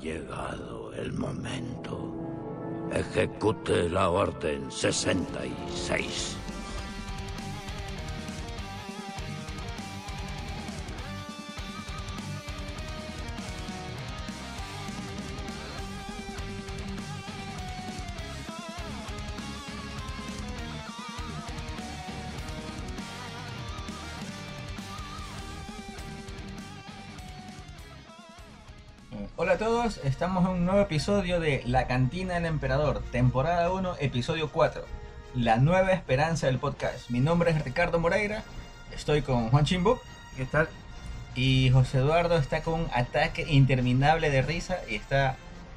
llegado el momento. Ejecute la orden 66. Estamos en un nuevo episodio de La Cantina del Emperador, temporada 1, episodio 4, La Nueva Esperanza del Podcast. Mi nombre es Ricardo Moreira, estoy con Juan Chimbo ¿Qué tal? y José Eduardo está con un ataque interminable de risa y está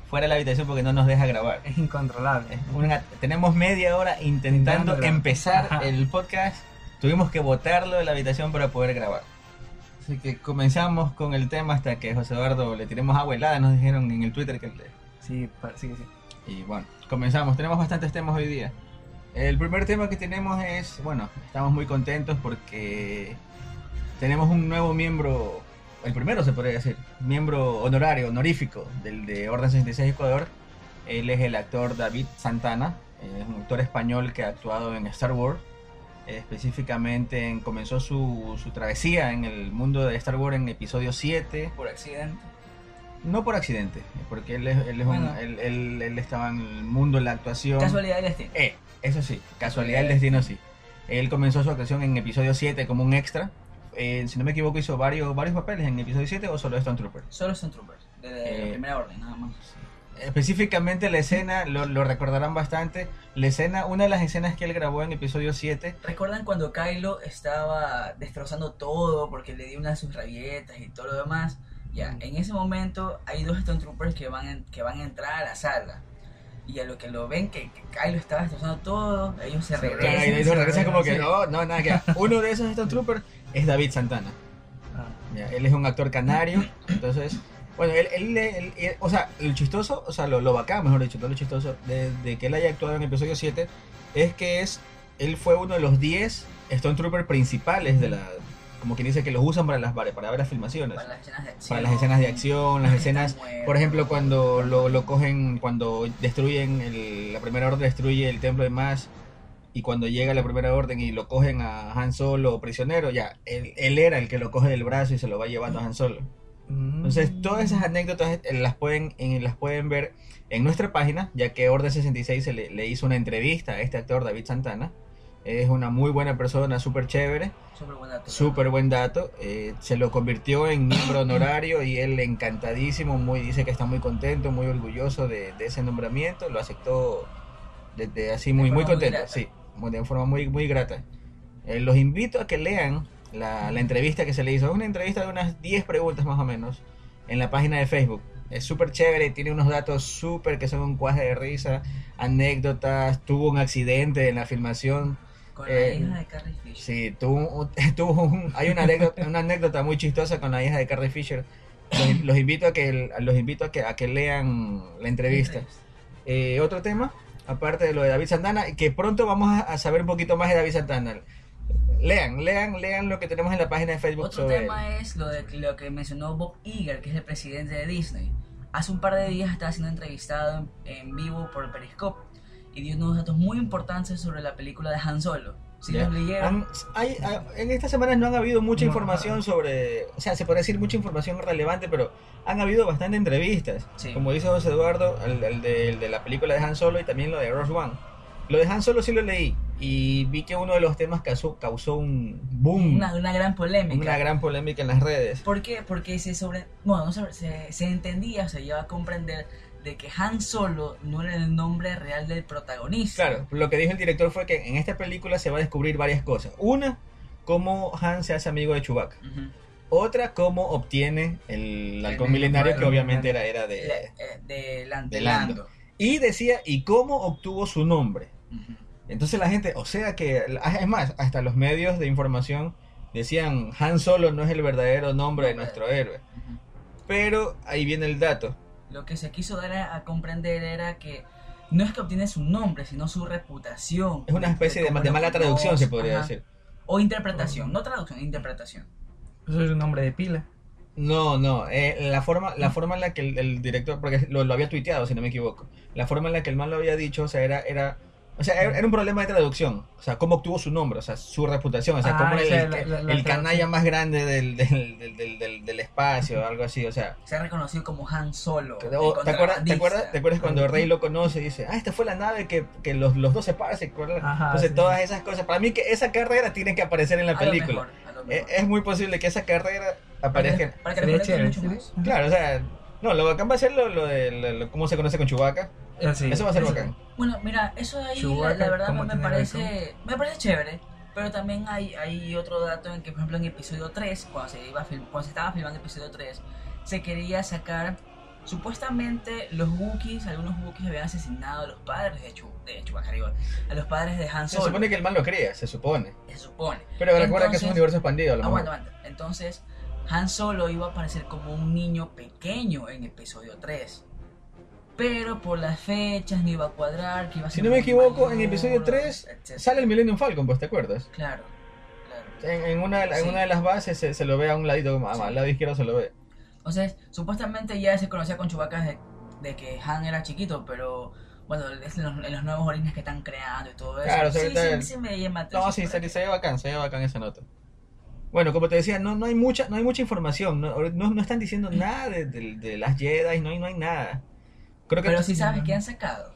fuera de la habitación porque no nos deja grabar. Es incontrolable. Es una- tenemos media hora intentando empezar Ajá. el podcast, tuvimos que botarlo de la habitación para poder grabar. Así que comenzamos con el tema hasta que José Eduardo le tiremos agua helada, nos dijeron en el Twitter que le... Sí, parece que sí. Y bueno, comenzamos. Tenemos bastantes temas hoy día. El primer tema que tenemos es, bueno, estamos muy contentos porque tenemos un nuevo miembro, el primero se podría decir, miembro honorario, honorífico del de Orden 66 Ecuador. Él es el actor David Santana, eh, es un actor español que ha actuado en Star Wars. Específicamente en- comenzó su, su travesía en el mundo de Star Wars en episodio 7. por accidente. No por accidente, porque él, él, es un- él, él- él estaba en el mundo de la actuación. Casualidad del destino. Eh, eso sí, casualidad del destino sí. Él comenzó su actuación en episodio 7 como un extra. Eh, si no me equivoco, hizo varios, varios papeles en episodio 7 o solo Stone Trooper. Solo troopers. De, de Eh, la primera orden, nada más. Específicamente la escena, lo, lo recordarán bastante. La escena, una de las escenas que él grabó en episodio 7. ¿Recuerdan cuando Kylo estaba destrozando todo porque le dio una de sus rabietas y todo lo demás? Ya, en ese momento hay dos Stone Troopers que van, en- que van a entrar a la sala. Y a lo que lo ven que, que Kylo estaba destrozando todo, ellos se regresan. Y ahí se regresan como que sí. no, no, nada que. Uno de esos Stone Troopers es David Santana. Ah, Ya, él es un actor canario, entonces, bueno, él, él- él- él- o sea, lo chistoso, o sea, lo, lo bacán, mejor dicho, todo lo chistoso de, de que él haya actuado en episodio 7 es que es, él fue uno de los 10 Stone Troopers principales de la, como quien dice, que los usan para las para ver las filmaciones, Para las escenas de acción. para las escenas de acción, las escenas, por ejemplo, cuando lo, lo cogen, cuando destruyen, el- la primera orden destruye el templo de Maz y cuando llega la primera orden y lo cogen a Han Solo prisionero, ya, él, él era el que lo coge del brazo y se lo va llevando a Han Solo. Entonces, mm, todas esas anécdotas eh, las pueden, en- las pueden ver en nuestra página, ya que Orden 66 se le, le hizo una entrevista a este actor, David Santana. Es una muy buena persona, súper chévere, Súper buen dato. súper buen dato. eh, se lo convirtió en miembro honorario y él encantadísimo, muy, dice que está muy contento, muy orgulloso de, de ese nombramiento. Lo aceptó desde así muy, muy muy contento, grata. sí, muy- de forma muy, muy grata. Eh, los invito a que lean la, la entrevista que se le hizo. Una entrevista de unas 10 preguntas más o menos en la página de Facebook. Es súper chévere, tiene unos datos súper que son un cuaje de risa, anécdotas, tuvo un accidente en la filmación. Con eh, la hija de Carrie Fisher. Sí, tuvo, tuvo un- hay una anécdota, una anécdota muy chistosa con la hija de Carrie Fisher. Los, los invito a que los invito a que, a que lean la entrevista. Eh, otro tema, aparte de lo de David Santana, que pronto vamos a, a saber un poquito más de David Santana. Lean, lean, lean lo que tenemos en la página de Facebook Otro sobre tema es lo, de, lo que mencionó Bob Iger, que es el presidente de Disney. Hace un par de días estaba siendo entrevistado en, vivo por Periscope y dio unos datos muy importantes sobre la película de Han Solo. Si Ya. los leyeron, hay- hay- en estas semanas no han habido mucha No. información sobre, o sea, se puede decir mucha información relevante, pero han habido bastante entrevistas. Sí. Como dice José Eduardo, el, el de, el de la película de Han Solo y también lo de Rogue One. Lo de Han Solo sí lo leí y vi que uno de los temas causó, causó un boom, una, una gran polémica. una gran polémica en las redes. ¿Por qué? Porque se sobre, bueno, no se, se, entendía, se lleva a comprender de que Han Solo no era el nombre real del protagonista. Claro, lo que dijo el director fue que en esta película se va a descubrir varias cosas. Una, cómo Han se hace amigo de Chewbacca. Otra, cómo obtiene el halcón El milenario, que obviamente era, de... Eh, de, de de Lando. Lando. Y decía, ¿y cómo obtuvo su nombre? Ujú. Entonces la gente, o sea que, es más, hasta los medios de información decían, Han Solo no es el verdadero nombre de nuestro héroe. Pero ahí viene el dato. Lo que se quiso dar a, comprender era que no es que obtiene su nombre, sino su reputación. Es una especie de, mala traducción, se podría ajá. decir. O interpretación, no traducción, interpretación. Eso es un nombre de pila. No, no, eh, la forma, la forma en la que el, el director, porque lo, lo había tuiteado, si no me equivoco, la forma en la que el man lo había dicho, o sea, era, era, o sea, era un problema de traducción, o sea, cómo obtuvo su nombre, o sea, su reputación, o sea, Ah, cómo el, la- el- la- la el canalla más grande del, del, del, del, del- del espacio, algo así, o sea, Se ha reconocido como Han Solo. ¿te acuerdas, ¿te acuerdas, ¿te acuerdas cuando Rey lo conoce y dice, ah, esta fue la nave que, que los, los dos se parecen? Ajá, Entonces, sí, todas sí. esas cosas, para mí que esa carrera tiene que aparecer en la A lo película. mejor, a lo mejor. Es muy posible que esa carrera aparezca. Para que Sería lo chévere, mucho ¿sí? más. Claro, o sea, no, lo bacán va a ser lo, lo de lo- lo- cómo se conoce con Chewbacca. Eh, sí, Eso va a ser eso. bacán. Bueno, mira, eso de ahí, la, Chewbacca, la verdad ¿cómo me, parece, me parece chévere. Pero también hay, hay otro dato en que, por ejemplo, en episodio 3, cuando se, iba a film- cuando se estaba filmando episodio 3, se quería sacar. Supuestamente los Wookiees, algunos Wookiees habían asesinado a los padres de, Chu, de Chewbacca, digo, a los padres de Han Se Solo. supone que el man lo cría, se supone. Se supone. Pero recuerda que es un Entonces- universo expandido, a lo mejor. Aguanta, aguanta. Entonces, Han Solo iba a aparecer como un niño pequeño en episodio 3. Pero por las fechas no iba a cuadrar, que iba a Si no me equivoco, en mayor, episodio 3 etcétera. sale el Millennium Falcon, pues, ¿te acuerdas? Claro, claro. En, en una, de la- en Sí. una de las bases se, se lo ve a un ladito, Sí. al lado izquierdo se lo ve. O sea, supuestamente ya se conocía con Chewbacca de, de que Han era chiquito, pero bueno, es en los, en los nuevos orígenes que están creando y todo eso. Claro, sí, ahorita sí, el- sí me llama No, sí, se, se ve bacán, se ve bacán esa nota. Bueno, como te decía, no, no hay mucha, no hay mucha información, no, no, no están diciendo nada de, de- de las Jedi, no hay, no hay nada. Creo que Pero sí sabes que han sacado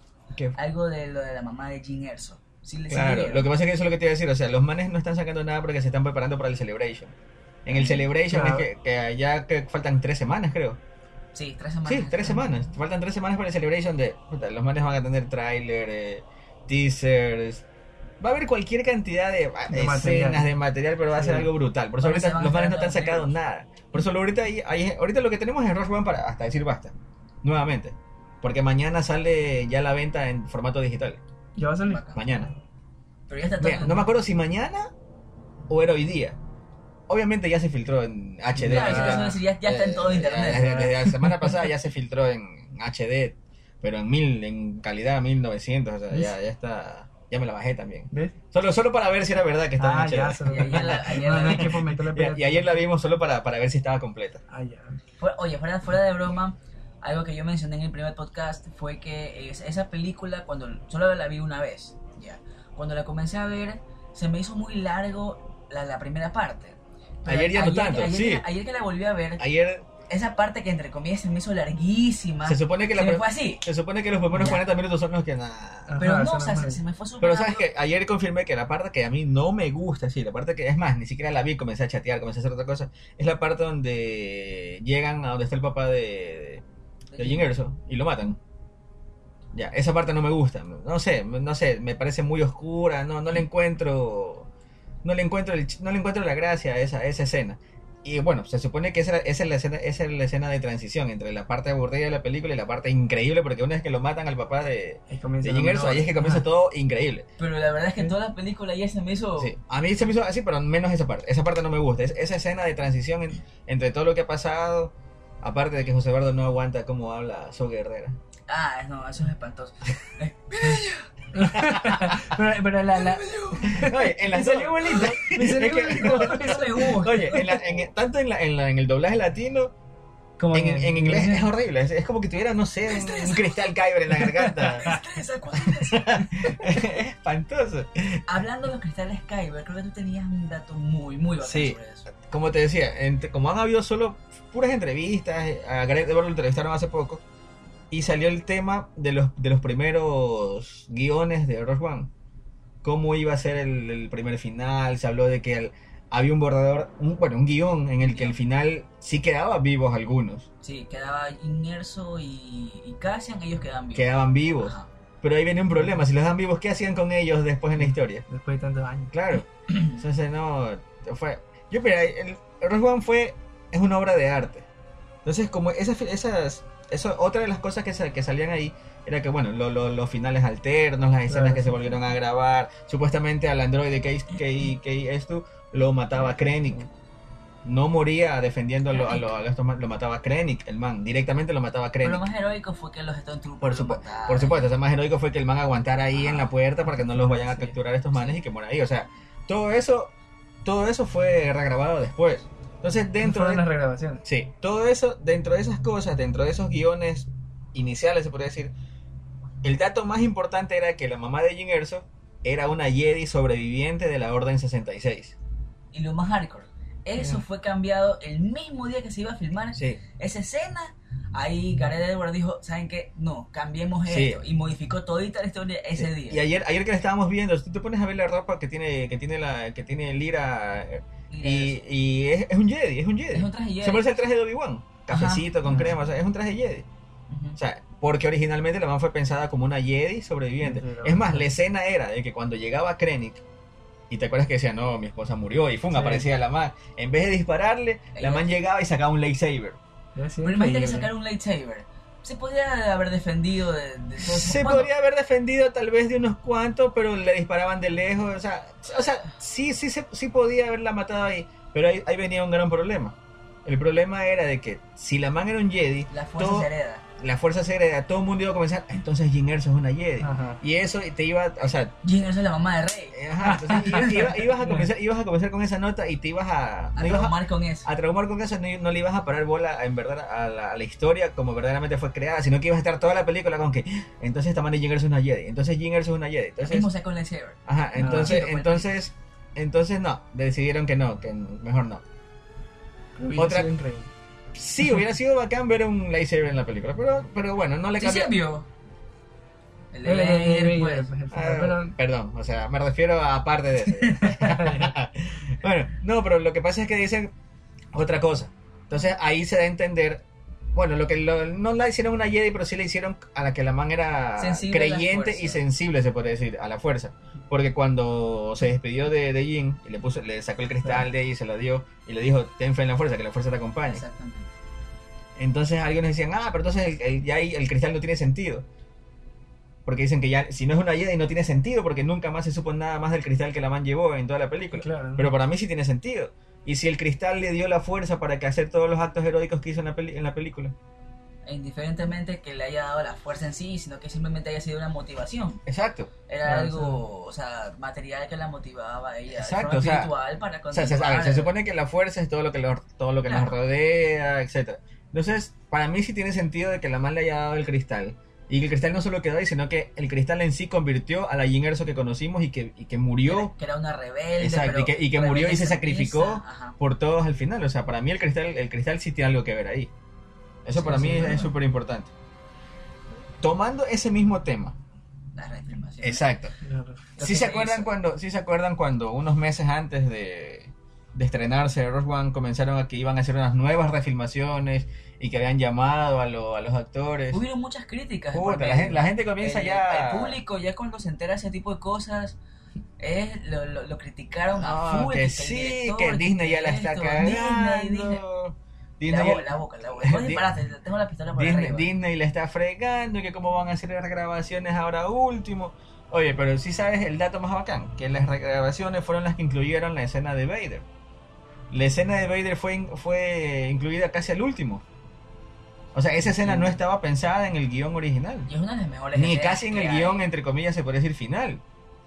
algo de lo de la mamá de Jin Erso. Sí, le- sí Claro, lo que pasa es que eso es lo que te iba a decir, o sea, los manes no están sacando nada porque se están preparando para el Celebration. En el Celebration Claro. es que, que ya que faltan tres semanas, creo. Sí, tres semanas. Sí, tres semanas. Faltan tres semanas para el Celebration de... puta, los manes van a tener tráiler, eh, teasers... Va a haber cualquier cantidad de, De escenas, material. de material, pero va a ser Sí. algo brutal. Por eso ahorita los manes no están sacando los nada. Por eso ahorita, ahí, ahí- ahorita lo que tenemos es Rush One para hasta decir basta. Nuevamente. Porque mañana sale ya la venta en formato digital. Ya va a salir. Mañana. Pero ya está todo. Mira, no me acuerdo si mañana o era hoy día. Obviamente ya se filtró en HD. Claro, ya, eso te iba a decir, ya, ya está en todo eh, internet. Desde, desde la semana pasada ya se filtró en HD, pero en mil, en calidad 1900, o sea, ya, ya está. Ya me la bajé también. ¿Ves? Solo, solo para ver si era verdad que estaba Ah, en ya. HD. se lo- Y ayer la- ayer la- Y, y ayer la vimos solo para, para ver si estaba completa. Ah, ya. Oye, fuera, fuera de broma, algo que yo mencioné en el primer podcast fue que es- esa película, cuando solo la vi una vez, ya. Cuando la comencé a ver, se me hizo muy largo la, la primera parte. Pero Ayer ya no tanto, ayer, sí. que- ayer que la volví a ver, Ayer esa parte que entre comillas se me hizo larguísima. se supone que se la me pre- fue así. se supone que los primeros Ya. 40 minutos son los que nada. Ajá, Pero no, o sea, se, me fue súper Pero sabes que ayer confirmé que la parte que a mí no me gusta, sí, la parte que es más, ni siquiera la vi, comencé a chatear, comencé a hacer otra cosa, es la parte donde llegan a donde está el papá de, de, de Erso y lo matan. Ya, esa parte no me gusta, no sé, no sé, me parece muy oscura, no, no le encuentro, no le encuentro, el no le encuentro la gracia a esa, a esa escena. Y bueno, se supone que esa, esa es la escena, esa es la escena de transición entre la parte aburrida de la película y la parte increíble, porque una vez que lo matan al papá de, de ahí es que comienza todo increíble. Pero la verdad es que Sí. toda la película ya se me hizo... Sí, a mí se me hizo así, pero menos esa parte. Esa parte no me gusta. Es, esa escena de transición en- entre todo lo que ha pasado, aparte de que José Eduardo no aguanta cómo habla So Guerrera. Ah, no, eso es espantoso. Pero, pero la, la, Oye, en la salió. Me. Eso me gusta. Oye, en la- en- tanto en, la- en, la- en el doblaje latino, Como en, en inglés es horrible. Es, es como que tuviera, no sé, un, un cristal Kyber en la garganta. Estresa, es espantoso. Hablando de los cristales Kyber, creo que tú tenías un dato muy, muy bacán Sí. sobre eso. Como te decía, entre- como han habido solo puras entrevistas, a Gareth Edwards lo entrevistaron hace poco, y salió el tema de los, de los primeros guiones de Rogue One. Cómo iba a ser el, el primer final, se habló de que el- había un borrador, un, bueno, un guion en el que al final sí quedaban vivos algunos, Sí, quedaba Inmerso y, y Cassian, ellos quedaban vivos. quedaban vivos. Ajá. Pero ahí viene un problema, si los dan vivos, ¿qué hacían con ellos después en la historia? Después de tantos años. Claro. Entonces no fue. Yo mira, el Rogue One fue es una obra de arte. Entonces como esas esas eso otra de las cosas que, sa- que salían ahí era que bueno lo- lo- los finales alternos, las escenas Claro, que se volvieron a grabar, supuestamente al androide que que que esto lo mataba Krennic. No moría defendiendo a, lo- a lo- a estos lo mataba Krennic, el man, directamente lo mataba Pero Krennic. lo más heroico fue que los Stone Troopers Por, lo supu- por supuesto, o sea, más heroico fue que el man aguantara ahí en la puerta para que no los vayan a Sí. capturar estos manes y que muera ahí. O sea, todo eso, todo eso fue regrabado después. Entonces, dentro de, las regrabaciones. Sí, todo eso, dentro de esas cosas, dentro de esos guiones iniciales, se podría decir, el dato más importante era que la mamá de Jin Erso era una Jedi sobreviviente de la Orden 66. Y lo más hardcore, eso fue cambiado el mismo día que se iba a filmar Sí, esa escena. Ahí Gareth Edwards dijo, ¿saben qué? No, cambiemos Sí. esto. Y modificó todita la historia ese día. Y ayer, ayer que la estábamos viendo, si tú te pones a ver la ropa que tiene, que tiene la, que tiene Lira eh, y, y es, es un Jedi, es un Jedi. Es un traje Jedi. Se parece al traje de Obi-Wan. Cafecito con Ajá. crema, o sea, es un traje Jedi. O sea, porque originalmente la man fue pensada como una Jedi sobreviviente. Pero- Es más, la escena era de que cuando llegaba Krennic, y te acuerdas que decía, no, mi esposa murió, y Sí. aparecía la man. En vez de dispararle, la man llegaba y sacaba un lightsaber. Pero imagínate que sacar un lightsaber. Se podría haber defendido de, de. Se Bueno, podría haber defendido tal vez de unos cuantos, pero le disparaban de lejos. O sea, o sea sí, sí, se- sí podía haberla matado ahí, pero ahí, ahí venía un gran problema. El problema era de que si la man era un Jedi, La fuerza todo- se hereda. La fuerza se hereda, todo el mundo iba a comenzar, "Ah, entonces Jin Erso es una Jedi. Ajá. Y eso te iba, o sea, Jin Erso es la mamá de Rey. Eh, Ajá, entonces ibas, a comenzar, ibas a comenzar con esa nota y te ibas a, A no traumar con eso. a traumar con eso, no, no le ibas a parar bola en verdad a la, a la historia como verdaderamente fue creada, sino que ibas a estar toda la película con que entonces esta man de Jin Erso es una Jedi, entonces Jin Erso es una Jedi, El entonces, mismo sacó lightsaber. ajá, No, entonces, pues. entonces, entonces no, decidieron que no, que mejor no. Otra-. Sí, hubiera sido bacán ver un lightsaber en la película, pero, pero bueno, no le ¿Sí cambia. se vio? El de Vader, pero- pues. pues, el Ah, pero- perdón, o sea, me refiero a aparte de eso. bueno, no, pero lo que pasa es que dicen otra cosa. Entonces ahí se da a entender, bueno, lo que lo- no la hicieron una Jedi, pero sí le hicieron a la que la man era Sensible la creyente y sensible, se puede decir, a la fuerza. Porque cuando se despidió de, de Jin y le puso, le sacó el cristal de ahí y se lo dio y le dijo, ten fe en la fuerza, que la fuerza te acompañe. Exactamente. Entonces algunos decían, ah, pero entonces el, el- ya ahí el cristal no tiene sentido. Porque dicen que ya, si no es una Jedi no tiene sentido, porque nunca más se supo nada más del cristal que la man llevó en toda la película. Claro, ¿no? Pero para mí sí tiene sentido. Y si el cristal le dio la fuerza para que hacer todos los actos heroicos que hizo en la, peli- en la película. E indiferentemente que le haya dado la fuerza en sí, sino que simplemente haya sido una motivación. Exacto. Era Claro, algo, o sea, material que la motivaba a ella. Exacto, o sea, espiritual para O sea, se, supone que la fuerza es todo lo que, lo- todo lo que nos rodea, etcétera Entonces, para mí sí tiene sentido de que la man le haya dado el cristal. Y que el cristal no solo quedó ahí, sino que el cristal en sí convirtió a la Jin Erso que conocimos y que, y que murió Que era una rebelde. Exacto, pero y que- y que murió y se sacrificó. ajá. por todos al final. O sea, para mí el cristal, el cristal sí tiene algo que ver ahí. Eso Sí, para sí, mí es- súper importante. Tomando ese mismo tema. La reafirmación. Exacto. Claro. ¿Sí se, acuerdan hizo. cuando, ¿Sí se acuerdan cuando unos meses antes de, de estrenarse Rogue One comenzaron a que iban a hacer unas nuevas refilmaciones y que habían llamado a, lo- a los actores? Hubieron muchas críticas. Puta, la, gente, la gente comienza el, ya... El público ya cuando se entera de ese tipo de cosas, es, lo, lo, lo criticaron a No, full. que el sí, director, que Disney ya la está cagando. Disney, Disney. Disney la, boca, la boca, la boca. Vos Di- disparaste, tengo la pistola por Disney, arriba. Disney le está fregando, que cómo van a hacer las grabaciones ahora último. Oye, pero sí sabes el dato más bacán, que las grabaciones fueron las que incluyeron la escena de Vader. La escena de Vader fue, fue incluida casi al último. O sea, esa escena no estaba pensada en el guion original. Y es una de las mejores Ni casi en el hay. guion, entre comillas, se puede decir final.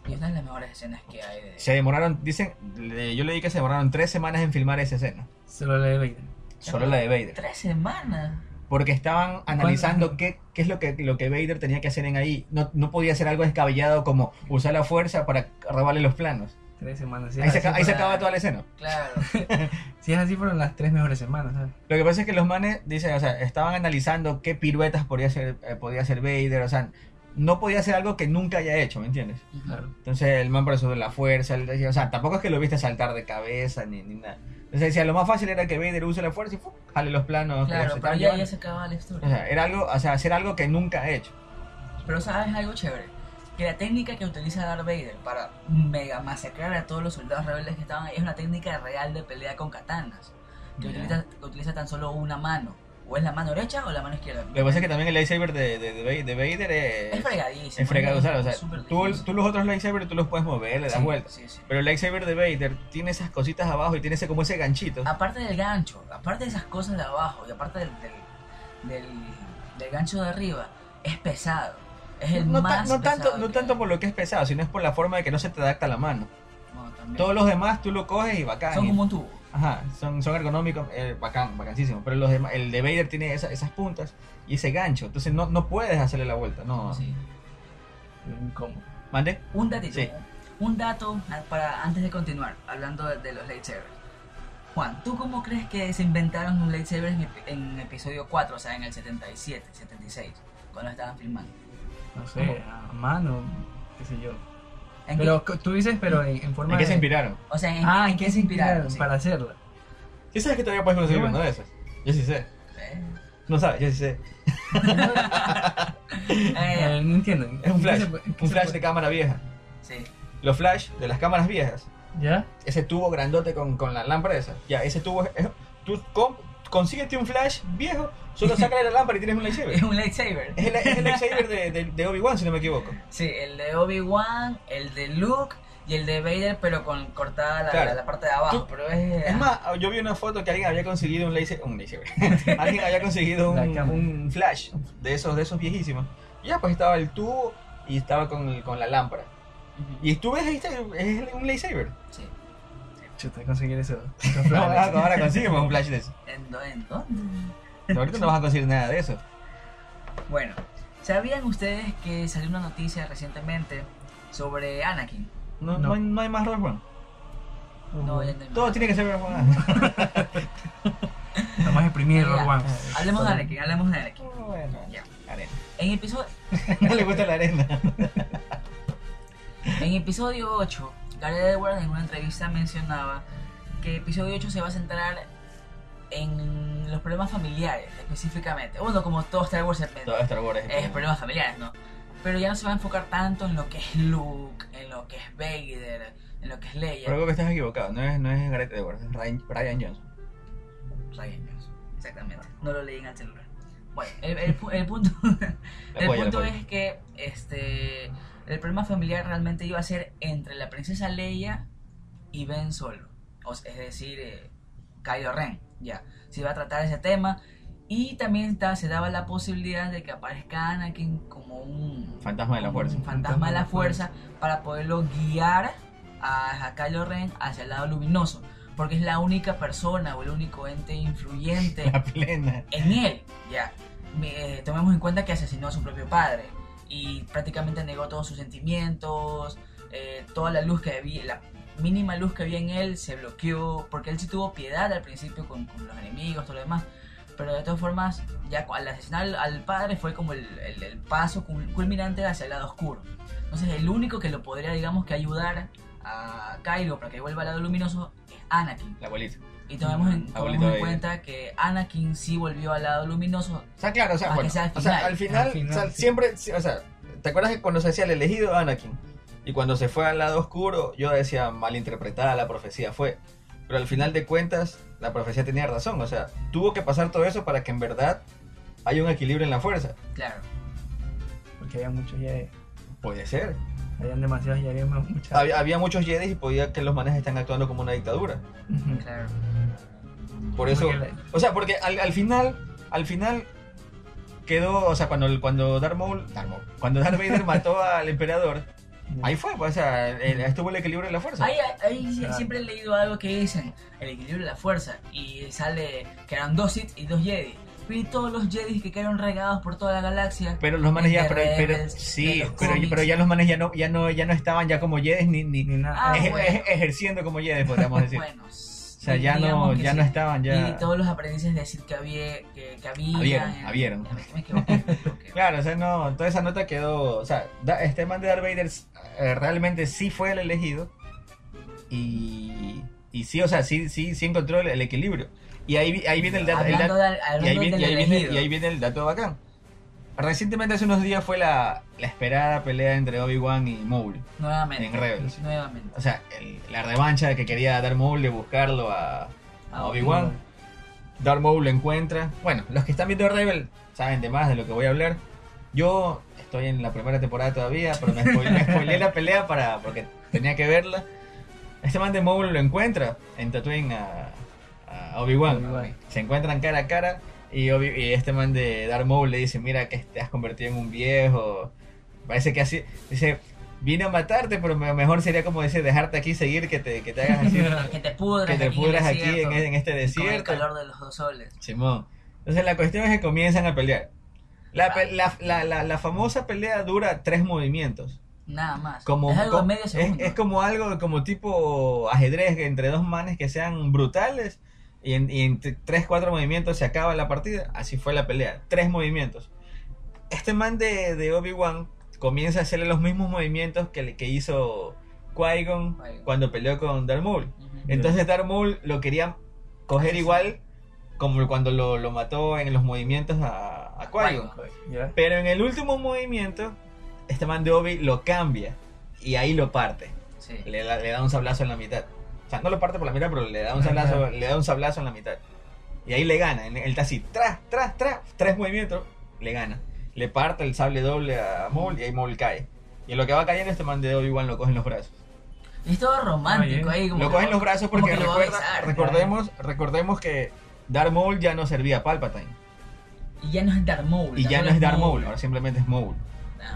Y es una de las mejores escenas que hay. De... Se demoraron, dicen, le- yo leí que se demoraron tres semanas en filmar esa escena. Solo la de Vader. Solo la de Vader. Tres semanas. porque estaban analizando qué, qué es lo que, lo que Vader tenía que hacer en ahí. No, no podía ser algo descabellado como usar la fuerza para robarle los planos. Tres semanas. Si Ahí se, así, aca- ahí se acaba toda la escena. Claro. si es así, fueron las tres mejores semanas. ¿sabes? Lo que pasa es que los manes dicen, o sea, estaban analizando qué piruetas podía hacer, eh, podía hacer Vader, o sea, no podía hacer algo que nunca haya hecho, ¿me entiendes? Claro. Entonces el man por eso de la fuerza, él decía, o sea, tampoco es que lo viste saltar de cabeza ni, ni nada. Entonces decía, lo más fácil era que Vader use la fuerza y ¡fum! jale los planos. Claro, pero ya, se acaba la O historia. sea, era algo, o sea, hacer algo que nunca ha hecho. Pero sabes algo chévere, que la técnica que utiliza Darth Vader para mega masacrar a todos los soldados rebeldes que estaban ahí es una técnica real de pelea con katanas, que, utiliza, que utiliza tan solo una mano, o es la mano derecha o la mano izquierda. Lo que pasa es que también el lightsaber de, de, de Va- de Vader es, es fregadísimo. es fregado. O sea, tú, tú los otros lightsabers tú los puedes mover, le das Sí, vueltas. sí, sí. Pero el lightsaber de Vader tiene esas cositas abajo y tiene ese como ese ganchito. Aparte del gancho, aparte de esas cosas de abajo y aparte del, del, del, del gancho de arriba, es pesado. Es el no, ta- más no tanto, no tanto por lo que es pesado, sino es por la forma de que no se te adapta la mano. Todos los demás tú lo coges y bacán. Son como un tubo. Ajá, son, son ergonómicos, eh, bacán, bacanísimo. Pero los demás- el de Vader tiene esa- esas puntas y ese gancho. Entonces no, no puedes hacerle la vuelta, no. Sí. Incómodo. ¿Mande? Un datito. Sí. Un dato para antes de continuar, hablando de, de los lightsabers. Juan, ¿tú cómo crees que se inventaron los lightsabers en, en episodio 4, o sea, en el 77, 76, cuando estaban filmando? No sé, a mano, qué sé yo. ¿En Pero tú dices, pero en, en forma ¿En qué se inspiraron? o sea, ¿en, Ah, en qué se inspiraron? Sí. Para hacerla. ¿Sí sabes que todavía puedes conseguir uno de esos? Yo sí sé. No sabes, yo sí sé. eh, Eh, no entiendo. Es un ¿En qué flash, un flash de cámara vieja. sí. Los flash de las cámaras viejas, ¿Ya? ese tubo grandote con, con la lámpara esa. Ya, ese tubo es. es- tú consíguete un flash viejo, solo sácale la lámpara y tienes un lightsaber. Es un lightsaber. Es el, es el lightsaber de, de, de Obi-Wan, si no me equivoco. Sí, el de Obi-Wan, el de Luke y el de Vader, pero con cortada la, Claro. la- la parte de abajo. Tú- pero es, Es más, yo vi una foto que alguien había conseguido un lightsaber. Un lightsaber. alguien había conseguido un, flash de esos, de esos viejísimos. Y ya, pues estaba el tubo y estaba con, con la lámpara. Y tú ves ahí, está, es un lightsaber. Sí. Chuta, conseguir eso. No, ahora, ahora conseguimos un flash de eso. ¿En, en dónde? Ahorita no vas a conseguir nada de eso. Bueno, ¿sabían ustedes que salió una noticia recientemente sobre Anakin? No, No. no. hay, no hay más Rogue One. No, ya. Todo tiene que ser Rogue One. Nada más exprimir. Rogue One. Hablemos de Anakin, hablemos de Anakin. bueno, Ya. arena. En episodio, No le gusta la arena. en episodio 8, Gareth Edwards en una entrevista mencionaba que episodio 8 se va a centrar en los problemas familiares específicamente. Bueno, como todo Star Wars Todo Star Wars es es problemas familiares, ¿no? Pero ya no se va a enfocar tanto en lo que es Luke, en lo que es Vader, en lo que es Leia. Pero creo que estás equivocado. No es, no es Gareth Edwards, es Ryan, Ryan Johnson. Ryan Johnson, exactamente. No lo leí en el celular. Bueno, el, el el punto, el apoyo, punto es que este el problema familiar realmente iba a ser entre la princesa Leia y Ben Solo. O sea, es decir, eh, Kylo Ren. Ya, se iba a tratar ese tema. Y también ta- se daba la posibilidad de que aparezca Anakin como un Fantasma de la como fuerza. un fantasma de la fuerza para poderlo guiar a, a Kylo Ren hacia el lado luminoso. Porque es la única persona o el único ente influyente La plena. en él. Ya, eh, tomemos en cuenta que asesinó a su propio padre y prácticamente negó todos sus sentimientos, eh, toda la luz que había, la mínima luz que había en él se bloqueó, porque él sí tuvo piedad al principio con, los enemigos, todo lo demás. Pero de todas formas, ya al asesinar al, padre fue como el, paso cul- culminante hacia el lado oscuro. Entonces el único que lo podría, digamos, que ayudar a Kylo para que vuelva al lado luminoso es Anakin. La abuelita. Y tomemos en, tomemos cuenta que Anakin sí volvió al lado luminoso. O sea, claro, o sea, bueno, al o sea, final. al final, Al final, o sea, sí. siempre, o sea, ¿te acuerdas que cuando se decía el elegido Anakin? Y cuando se fue al lado oscuro, yo decía malinterpretada la profecía fue. Pero al final de cuentas, la profecía tenía razón, o sea, tuvo que pasar todo eso para que en verdad haya un equilibrio en la fuerza. Claro. Porque había muchos Jedi. Puede ser. Habían demasiados Jedi, había muchas. Había, había muchos Jedi y podía que los manes están actuando como una dictadura. Claro. Por eso, o sea, porque al, al final, al final quedó, o sea, cuando cuando Darth Maul, Darth Maul, cuando Darth Vader mató al emperador, ahí fue, pues, o sea, el- estuvo el equilibrio de la fuerza. Ahí, ahí sí- Claro. siempre he leído algo que dicen el equilibrio de la fuerza y sale que eran dos Sith y dos Jedi. Y todos los Jedi que quedaron regados por toda la galaxia. Pero los manes ya, pero, pero- sí, pero, pero ya los manes ya no, ya no, ya no estaban ya como Jedi ni, ni Ni nada. Ah, ej- bueno. ej- ejerciendo como Jedi, podríamos decir. Bueno, o sea, ya no, ya sí. no estaban ya. Y todos los aprendices de Sith que había. Que, que habían, Habieron, habieron. ya me- me equivoqué, me equivoqué. Claro, o sea, no, toda esa nota quedó, o sea, este man de Darth Vader eh, realmente sí fue el elegido y, y sí, o sea, sí, sí, sí encontró el, el equilibrio. Y ahí, ahí viene el dato, y ahí viene el dato bacán. Recientemente, hace unos días, fue la, la esperada pelea entre Obi-Wan y Maul. Nuevamente. en Rebels. Nuevamente. O sea, el- la revancha que quería dar Maul de buscarlo a, Obi-Wan. Darth Maul lo encuentra. Bueno, los que están viendo Rebel saben de más de lo que voy a hablar. Yo estoy en la primera temporada todavía, pero me spoileé, me la pelea para porque tenía que verla. Este man de Maul lo encuentra en Tatooine a, a Obi-Wan. Obi-Wan. Se encuentran cara a cara y, Obi- y este man de Darth Maul le dice, mira que te has convertido en un viejo. Parece que así... Dice, vine a matarte, pero me- mejor sería como decir, dejarte aquí seguir que te, que te hagas así, Que te pudras, que te aquí pudras aquí desierto, en, en este Con el desierto. calor de los dos soles. Simón. Entonces la cuestión es que comienzan a pelear. La, pe- la, la, la, la famosa pelea dura tres movimientos. Nada más. Como, es algo medio es, segundo. es como algo como tipo ajedrez entre dos manes que sean brutales y en, y en tres, cuatro movimientos se acaba la partida. Así fue la pelea. Tres movimientos. Este man de, de Obi-Wan comienza a hacerle los mismos movimientos que, le- que hizo Qui-Gon cuando peleó con Darth Maul. Entonces Darth Maul lo quería coger igual como cuando lo, lo mató en los movimientos a, a Qui-Gon. ¿Ya? Pero en el último movimiento, este man de Obi lo cambia y ahí lo parte. Sí. Le, da- le da un sablazo en la mitad. Sea, no lo parte por la mitad, pero le da un sablazo, le da un sablazo en la mitad. Y ahí le gana. Él está así, tras, tras, tras, tres movimientos, le gana. Le parte el sable doble a Maul y ahí Maul cae. Y en lo que va cayendo, este man de Obi-Wan lo coge en los brazos. Es todo romántico ahí. Como Lo coge en los brazos porque recuerda, besar. recordemos, recordemos que Darth Maul ya no servía a Palpatine. Y ya no es Darth Maul. Y ya no es Darth Maul, ahora simplemente es Maul.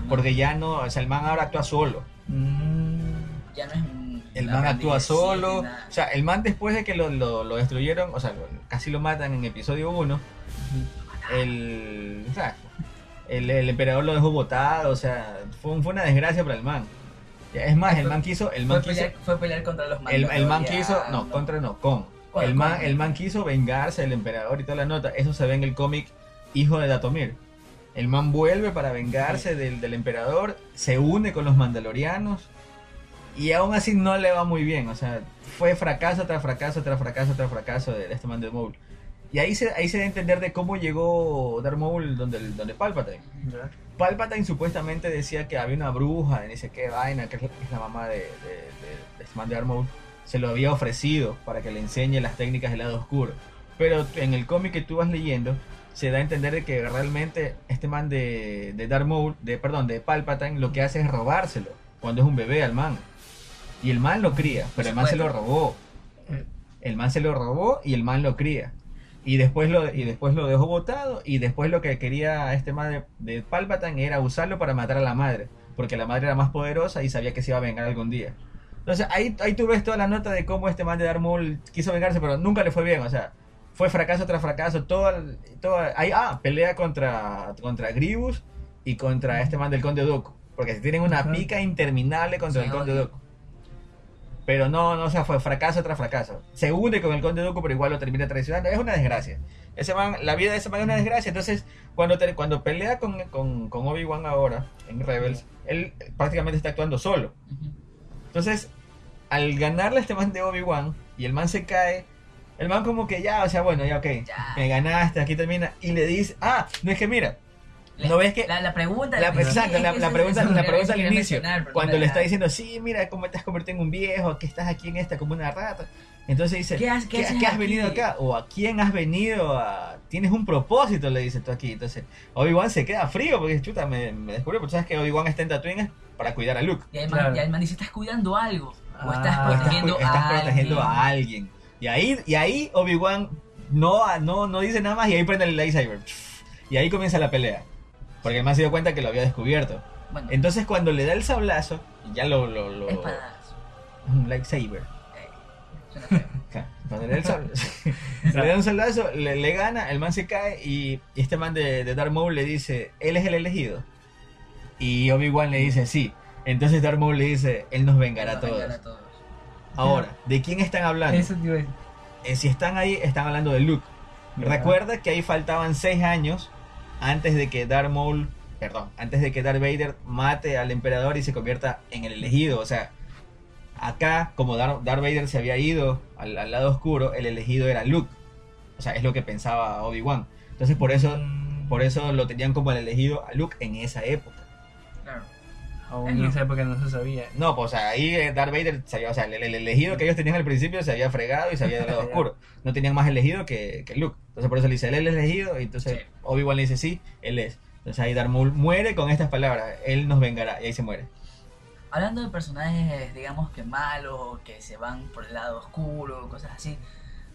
Porque ya no, o sea, el man ahora actúa solo. Mm, Ya no es El man actúa solo. Nada. O sea, el man después de que lo, lo, lo destruyeron, o sea, lo- casi lo matan en episodio 1, el, o sea, el, el emperador lo dejó botado, o sea, fue, fue una desgracia para el man. Es más, el man quiso, el man fue, quiso, pelear, fue pelear contra los el, el man quiso, no, contra no, con. El man, el man quiso vengarse del emperador y toda la nota. Eso se ve en el cómic Hijo de Datomir. El man vuelve para vengarse del, del emperador, se une con los mandalorianos y aún así no le va muy bien. O sea, fue fracaso tras fracaso tras fracaso tras fracaso de este man de Maul. Y ahí se, ahí se da a entender de cómo llegó Darth Maul donde, donde Palpatine. Palpatine supuestamente decía que había una bruja, ni sé qué vaina, que es la, que es la mamá de, de, de, de este man de Darth Maul, se lo había ofrecido para que le enseñe las técnicas del lado oscuro. Pero en el cómic que tú vas leyendo, se da a entender de que realmente este man de, de Darth Maul, de, perdón, de Palpatine, lo que hace es robárselo cuando es un bebé al man. Y el man lo cría, pero el man se lo robó. El man se lo robó y el man lo cría. Y después lo, y después lo dejó botado y después lo que quería este man de, de Palpatine era usarlo para matar a la madre. Porque la madre era más poderosa y sabía que se iba a vengar algún día. Entonces ahí, ahí tú ves toda la nota de cómo este man de Darth Maul quiso vengarse, pero nunca le fue bien. O sea, fue fracaso tras fracaso. Todo, todo ahí, ah, pelea contra, contra Grievous y contra este man del Conde Dooku. Porque tienen una pica interminable contra el Conde oye. Pero no, no, o sea, fue fracaso tras fracaso. Se une con el Conde Dooku, pero igual lo termina traicionando. Es una desgracia. Ese man, la vida de ese man es una desgracia. Entonces, cuando, te- cuando pelea con, con, con Obi-Wan ahora, en Rebels, él prácticamente está actuando solo. Entonces, al ganarle a este man de Obi-Wan y el man se cae, el man como que ya, o sea, bueno, ya ok, Ya. me ganaste, aquí termina. Y le dice, ah, no es que mira, ¿No ves que- La, la pregunta... la, exacto, la, la pregunta, la pregunta al inicio, pero cuando no le está diciendo, sí, mira cómo te has convertido en un viejo, que estás aquí en esta como una rata. Entonces dice, ¿Qué has- qué ¿qué, qué has venido acá? ¿O a quién has venido a...? Tienes un propósito, le dices tú aquí. Entonces, Obi-Wan se queda frío porque, chuta, me, me descubrió, porque sabes que Obi-Wan está en Tatooine para cuidar a Luke. Y man, Claro. y dice, estás cuidando algo. O Ah. estás estás, protegiendo, estás a, protegiendo alguien. a alguien. Y ahí, y ahí Obi-Wan no, no, no dice nada más y ahí prende el lightsaber. Y ahí comienza la pelea. Porque man se dio cuenta que lo había descubierto. Bueno, Entonces cuando le da el sablazo, ya lo... lo, lo espadazo. un lightsaber. Eh, Cuando le da, el sablazo, le da un sablazo, le, le gana, el man se cae y, y este man de, de Darth Maul le dice, él es el elegido. Y Obi-Wan le dice, sí. Entonces Darth Maul le dice, él nos vengará a todos. vengará a todos. Ahora, ¿de quién están hablando? Eso. Eh, si están ahí, están hablando de Luke. Recuerda que ahí faltaban seis años antes de que Darth Maul, perdón, antes de que Darth Vader mate al emperador y se convierta en el elegido. O sea, acá, como Darth, Darth Vader se había ido al, al lado oscuro, el elegido era Luke. O sea, es lo que pensaba Obi-Wan. Entonces, por eso, Mm, por eso lo tenían como el elegido a Luke en esa época. Aún en esa época no se sabía. No, pues o sea, ahí eh, Darth Vader, se había- o sea, el, el elegido que ellos tenían al principio se había fregado y se había ido al lado oscuro. No tenían más elegido que, que Luke. Entonces por eso le dice, él es el elegido, y entonces Sí. Obi-Wan le dice, sí, él es. Entonces ahí Darth Maul muere con estas palabras, él nos vengará, y ahí se muere. Hablando de personajes, digamos que malos, o que se van por el lado oscuro, cosas así,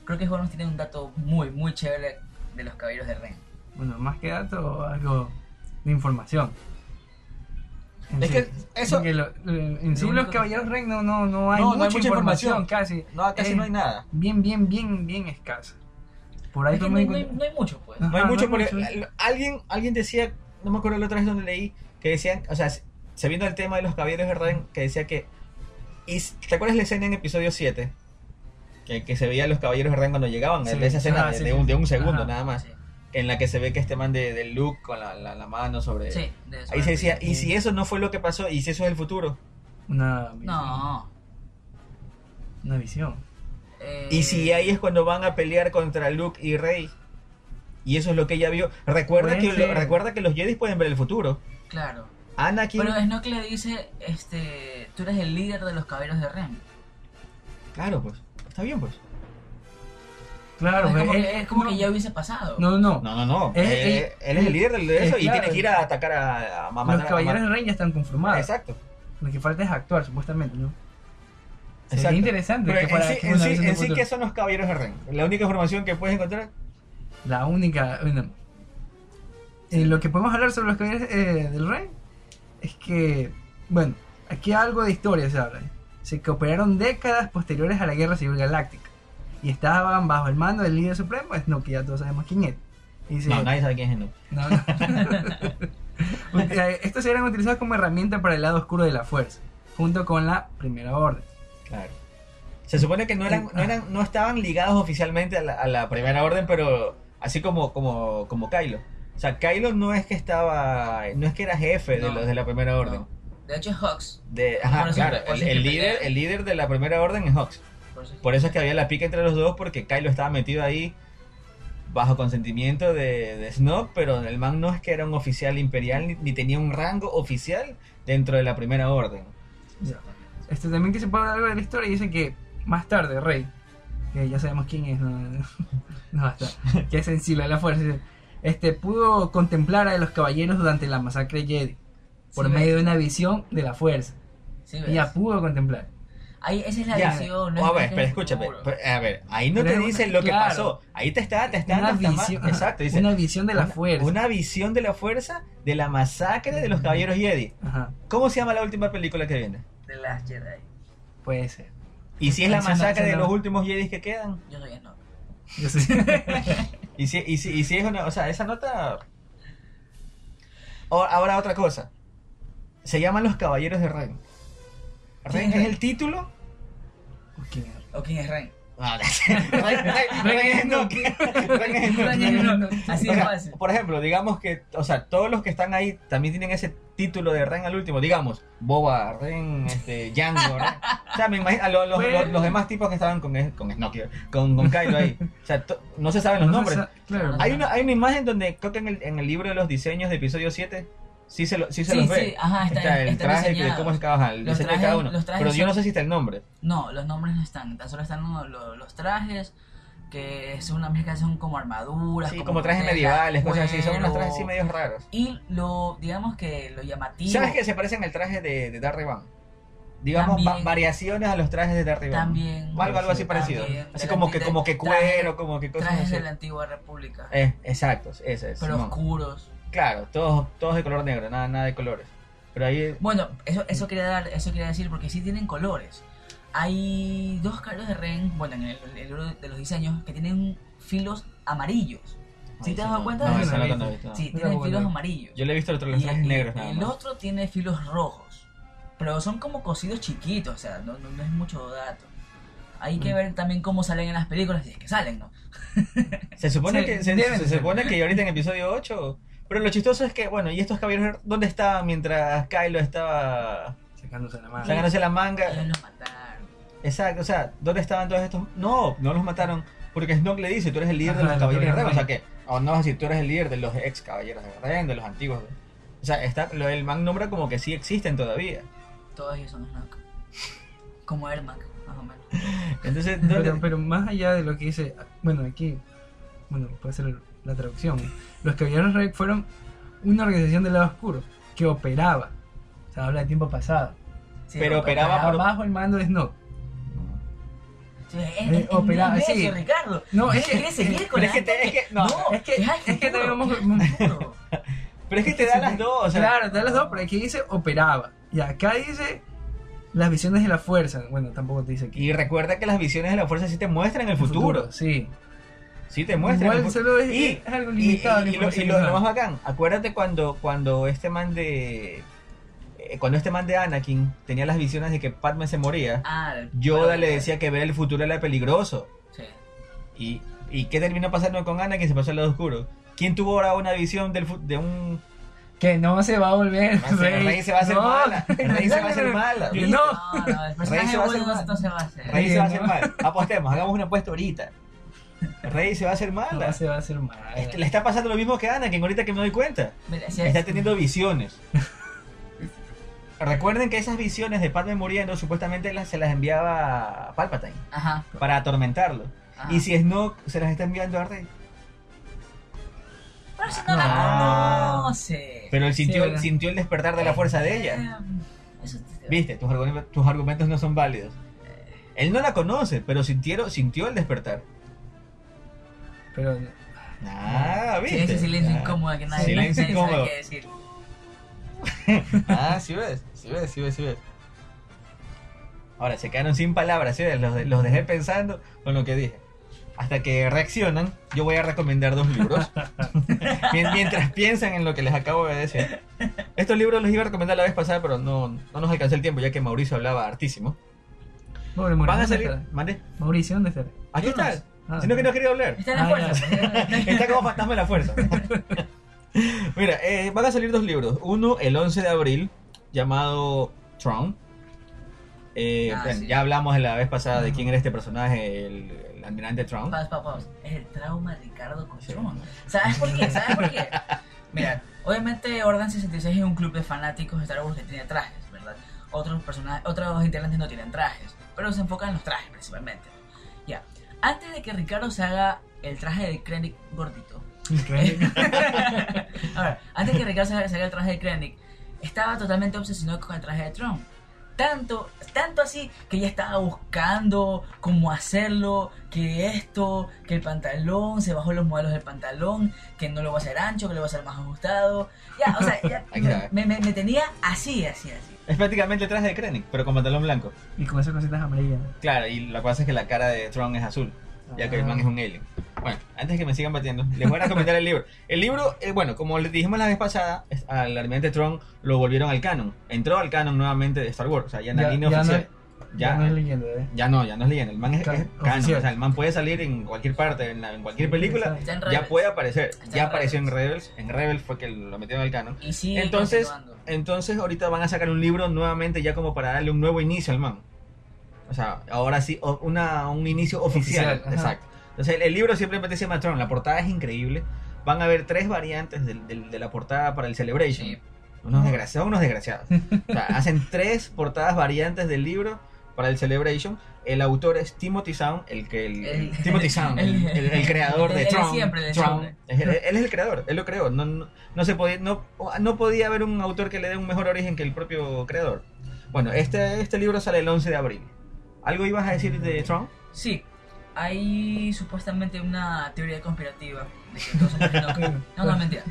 creo que nos tiene un dato muy, muy chévere de los caballeros de Ren. Bueno, más que dato, algo de información. En Es sí. que eso- en sí Lo los caballeros Rey no, no, no hay No, mucha, no hay mucha información, información. casi. No, casi Es no hay nada. Bien, bien, bien, bien escasa. Por ahí Es que no, hay, no hay- encontrar- no hay mucho, pues. Ajá, No hay mucho, no hay porque mucho. alguien, alguien decía, no me acuerdo la otra vez donde leí, que decían, o sea, sabiendo el tema de los caballeros de Ren, que decía que, y, ¿te acuerdas la escena en episodio 7? Que, que se veía a los caballeros de Ren cuando llegaban, Sí. de esa escena Ah, de, sí, de sí, un, de un segundo Ajá. nada más, Sí, en la que se ve que este man de, de Luke con la, la- la mano sobre... sí, de eso Ahí se decía. ¿y si eso no fue lo que pasó? ¿Y si eso es el futuro? Una visión. No. Una visión. eh, Y si ahí es cuando van a pelear contra Luke y Rey. Y eso es lo que ella vio. Recuerda que, lo- recuerda que los Jedi pueden ver el futuro. Claro. Anakin. Pero Snoke le dice, este, tú eres el líder de los caballeros de Ren. Claro, pues. Está bien, pues. Claro, es como, él- que, es como no, que ya hubiese pasado. No, no, no. No, no, no. Es- Eh, es- él es el líder de eso es y claro. tiene que ir a atacar a, a matar Los caballeros de Rey ya están conformados. Exacto. Lo que falta es actuar, supuestamente, ¿no? Sería Exacto. interesante Pero que fuera en sí, que en sí, en del sí. ¿qué son los caballeros de Ren? La única información que puedes encontrar. La única. Bueno, eh, lo que podemos hablar sobre los caballeros eh, del rey es que, bueno, aquí algo de historia se habla. Se que operaron décadas posteriores a la Guerra Civil Galáctica y estaban bajo el mando del líder supremo, Snoke, que ya todos sabemos quién es. Y dice, No, nadie sabe quién es no, no. Estos eran utilizados como herramienta para el lado oscuro de la fuerza, junto con la Primera Orden. Claro. Se supone que no eran, no eran, no estaban ligados oficialmente a la, a la primera orden, pero así como, como, como Kylo. O sea, Kylo no es que estaba, no es que era jefe de los de la primera orden. No. De hecho es Hux. De, ajá, claro, el, eso es el que líder, el líder de la primera orden es Hux. Por eso es- Por eso es que había la pica entre los dos, porque Kylo estaba metido ahí bajo consentimiento de, de Snoke, pero el man no es que era un oficial imperial ni, ni tenía un rango oficial dentro de la primera orden. Este, también que se puede hablar algo de la historia y dicen que más tarde Rey, que ya sabemos quién es, no, no, no basta, que es sensible a la fuerza, dice, este, pudo contemplar a los caballeros durante la masacre Jedi por Sí, medio ves. de una visión de la fuerza. Sí. Ella pudo contemplar. Ahí, esa es la Ya. visión. no a es- ver, es pero el escúchame, a ver, ahí no Pero te una- dice lo que claro. pasó, ahí te está, te está Una dando hasta más- visión, exacto, dice, una visión de la una- fuerza. Una visión de la fuerza de la masacre de los caballeros Jedi. Ajá, ¿Cómo se llama la última película que viene? De las Jedi. puede ser. Y si es la masacre de los últimos Jedi que quedan. Yo soy Snoke. Yo sé. Y si, y si, y si es una, o sea, esa nota... O- Ahora otra cosa. Se llaman los Caballeros de Ren. ¿Ren es el título? ¿Quién? ¿O quién es? Ah, Ren- Ren es. Ren es es. Así O sea, fácil. por ejemplo, digamos que, o sea, todos los que están ahí también tienen ese título de Ren al último. Digamos, Boba, Ren, este, Django, Ren. O sea, me imagino, a lo- los, Bueno. los- los demás tipos que estaban con, con Snoke, con, con Kylo ahí. O sea, to- no se saben los No nombres. sa- Claro. Hay una, hay una imagen donde creo que en el, en el libro de los diseños de episodio 7 sí se, lo, sí se Sí, los sí, ve. ajá, está- el traje, de cómo se trabaja, el Los diseño de cada uno. los Pero yo no sé si está el nombre. No, los nombres no están. Tan solo están los, los- trajes, que son una mezcla, son como armaduras. Sí, como trajes tela, medievales, cosas así. Son unos trajes así medios raros. Y lo, digamos que lo llamativo. ¿Sabes que se parecen al traje de, de Van? Digamos, va- variaciones a los trajes de Van. También. O algo, algo así También. parecido. Así como que, como que traje- cuero, como que cosas Trajes así. de la antigua república. Eh, exacto, ese es. pero oscuros. Claro, todos, todos de color negro, nada, nada de colores. Pero ahí. Bueno, eso, eso quería dar, eso quería decir porque sí tienen colores. Hay dos carros de Ren, bueno, en el, el libro de los diseños, que tienen filos amarillos. ¿Sí Ay, te has no, dado cuenta No, no he visto, no. Sí, filos amarillos. Yo le he visto otro, los trajes negros el más. otro tiene filos rojos. Pero son como cosidos chiquitos, o sea, no, no- no es mucho dato. Hay que Mm. ver también cómo salen en las películas, si es que salen, ¿no? Se supone Sí, que se, se supone que ahorita en episodio 8. Pero lo chistoso es que, bueno, ¿y estos caballeros dónde estaban mientras Kylo estaba Sacándose la mano. sacándose la manga? Ellos los mataron. Exacto, o sea, ¿dónde estaban todos estos? No, no los mataron porque Snoke le dice, tú eres el líder de los caballeros de Ren, o sea que, o no vas a decir, tú eres el líder de los ex caballeros de Ren, de los antiguos. O sea, está, lo del man nombra como que sí existen todavía. Todos ellos son Snoke. Como Ermac, más o menos. Entonces, ¿dónde- Pero, pero más allá de lo que dice, bueno, aquí, bueno, puede ser la traducción. Los Caballeros Rey fueron una organización del lado oscuro que operaba, o sea, habla de tiempo pasado, Sí, Pero operaba operaba por- bajo el mando de Snoke. Es, Eh, operaba, sí. Ricardo. No, es que- ¿Quieres seguir con pero la es que te- es que- no, es que- al es que futuro, tenemos- al futuro. Pero es que te da las dos, o sea, claro, te da las dos, pero aquí dice operaba. Y acá dice las visiones de la fuerza. Bueno, tampoco te dice aquí. Y recuerda que las visiones de la fuerza sí te muestran el futuro. Sí. Sí te muestran. Igual solo es, y, es algo limitado. y- lo, lo- más bacán, acuérdate cuando, cuando este man de. eh, Cuando este man de Anakin tenía las visiones de que Padme se moría, Ah, Yoda bueno, le decía que ver el futuro era peligroso. Sí. ¿Y, y qué terminó pasando con Anakin? Se pasó al lado oscuro. ¿Quién tuvo ahora una visión del, de un. Que no se va a volver. El rey se va a hacer No. mala. El rey se va a hacer mala. No. El Rey personaje se va a hacer bueno mal. no se va a hacer. El rey se va a hacer mal. Apostemos, hagamos una apuesta ahorita. Rey se va a hacer No mala. se va a hacer mal. Este, le está pasando lo mismo que a Anakin, ahorita que me doy cuenta. Está es- teniendo visiones. Recuerden que esas visiones de Padme muriendo supuestamente las, se las enviaba Palpatine Ajá. para atormentarlo. ajá. Y si Snoke se las está enviando a Rey. Pero si no la Ah. conoce. Pero él sintió, el despertar de la fuerza de ella. Eh, Eso te- Viste, tus argumentos, tus argumentos no son válidos. Él no la conoce, pero sintió, sintió el despertar. Pero Ah, Sí, viste. ese silencio Ah. incómodo que nadie, Silencio nadie sabe incómodo. qué decir. Ah, sí ves, sí ves, sí ves, sí ves. Ahora se quedaron sin palabras, ¿sí ves? Los, los dejé pensando con lo que dije. Hasta que reaccionan, yo voy a recomendar dos libros. Mien- Mientras piensan en lo que les acabo de decir. Estos libros los iba a recomendar la vez pasada, pero no, no nos alcanzó el tiempo, ya que Mauricio hablaba hartísimo. Pobre Van a Mauricio, salir. ¿dónde. Mauricio, ¿dónde está? Aquí está. Ah, Sino que no quería hablar. Está en la Ah, fuerza. Está como fantasma de la fuerza. Mira, eh, van a salir dos libros. Uno el 11 de abril, llamado Tron. Eh, Ah, sí. Ya hablamos la vez pasada de quién era este personaje, el, el almirante Tron. Paz, paz, paz. Es el trauma de Ricardo Cochón. ¿Sabes por qué? ¿Sabes por qué? Mira, obviamente Orden 66 es un club de fanáticos de Star Wars que tiene trajes, ¿verdad? Otros personajes, otros integrantes no tienen trajes, pero se enfocan en los trajes principalmente. Ya. Antes de que Ricardo se haga el traje de Krennic gordito. Increíble. A ver, antes que Ricardo se haga el traje de Krennic, estaba totalmente obsesionado con el traje de Tron. Tanto, tanto así que ya estaba buscando cómo hacerlo, que esto, que el pantalón, se bajó los modelos del pantalón, que no lo va a hacer ancho, que lo va a hacer más ajustado. Ya, o sea, ya, me tenía así, así, así. Es prácticamente el traje de Krennic, pero con pantalón blanco. y con esas cositas amarillas. Claro, y la cosa es que la cara de Tron es azul, ya que el man es un alien. Bueno, antes que me sigan batiendo, les voy a recomendar el libro. El libro, eh, bueno, como les dijimos la vez pasada, al almirante Tron lo volvieron al canon. Entró al canon nuevamente de Star Wars, o sea, ya en la Ya- línea ya oficial. Ya, Ya no es leyenda, ¿eh? Ya no, ya no es leyenda. El man es, es canon. oficial. O sea, el man puede salir en cualquier parte, en, la- en cualquier película. Está en Ya puede aparecer. Está Ya en apareció en Rebels. En Rebels fue que lo metieron al canon. Y sigue Entonces, entonces ahorita van a sacar un libro nuevamente ya como para darle un nuevo inicio al man. O sea, ahora sí, una, un inicio oficial. Exacto. Entonces el, el libro simplemente se llama Tron. La portada es increíble. Van a haber tres variantes del- del- de la portada para el Celebration. Sí. Unos desgraciados, son unos desgraciados. O sea, hacen tres portadas variantes del libro para el Celebration. El autor es Timothy Sound, el que el, El- Timothy Sound, el, el- el creador de Tron. siempre. Es- Él, él es el creador, él lo creó. No, no, no se podía, no, no podía haber un autor que le dé un mejor origen que el propio creador. Bueno, este, este libro sale el 11 de abril. ¿Algo ibas a decir de Tron? Sí, hay supuestamente una teoría conspirativa de que todos son Snoke. No, no, mentira.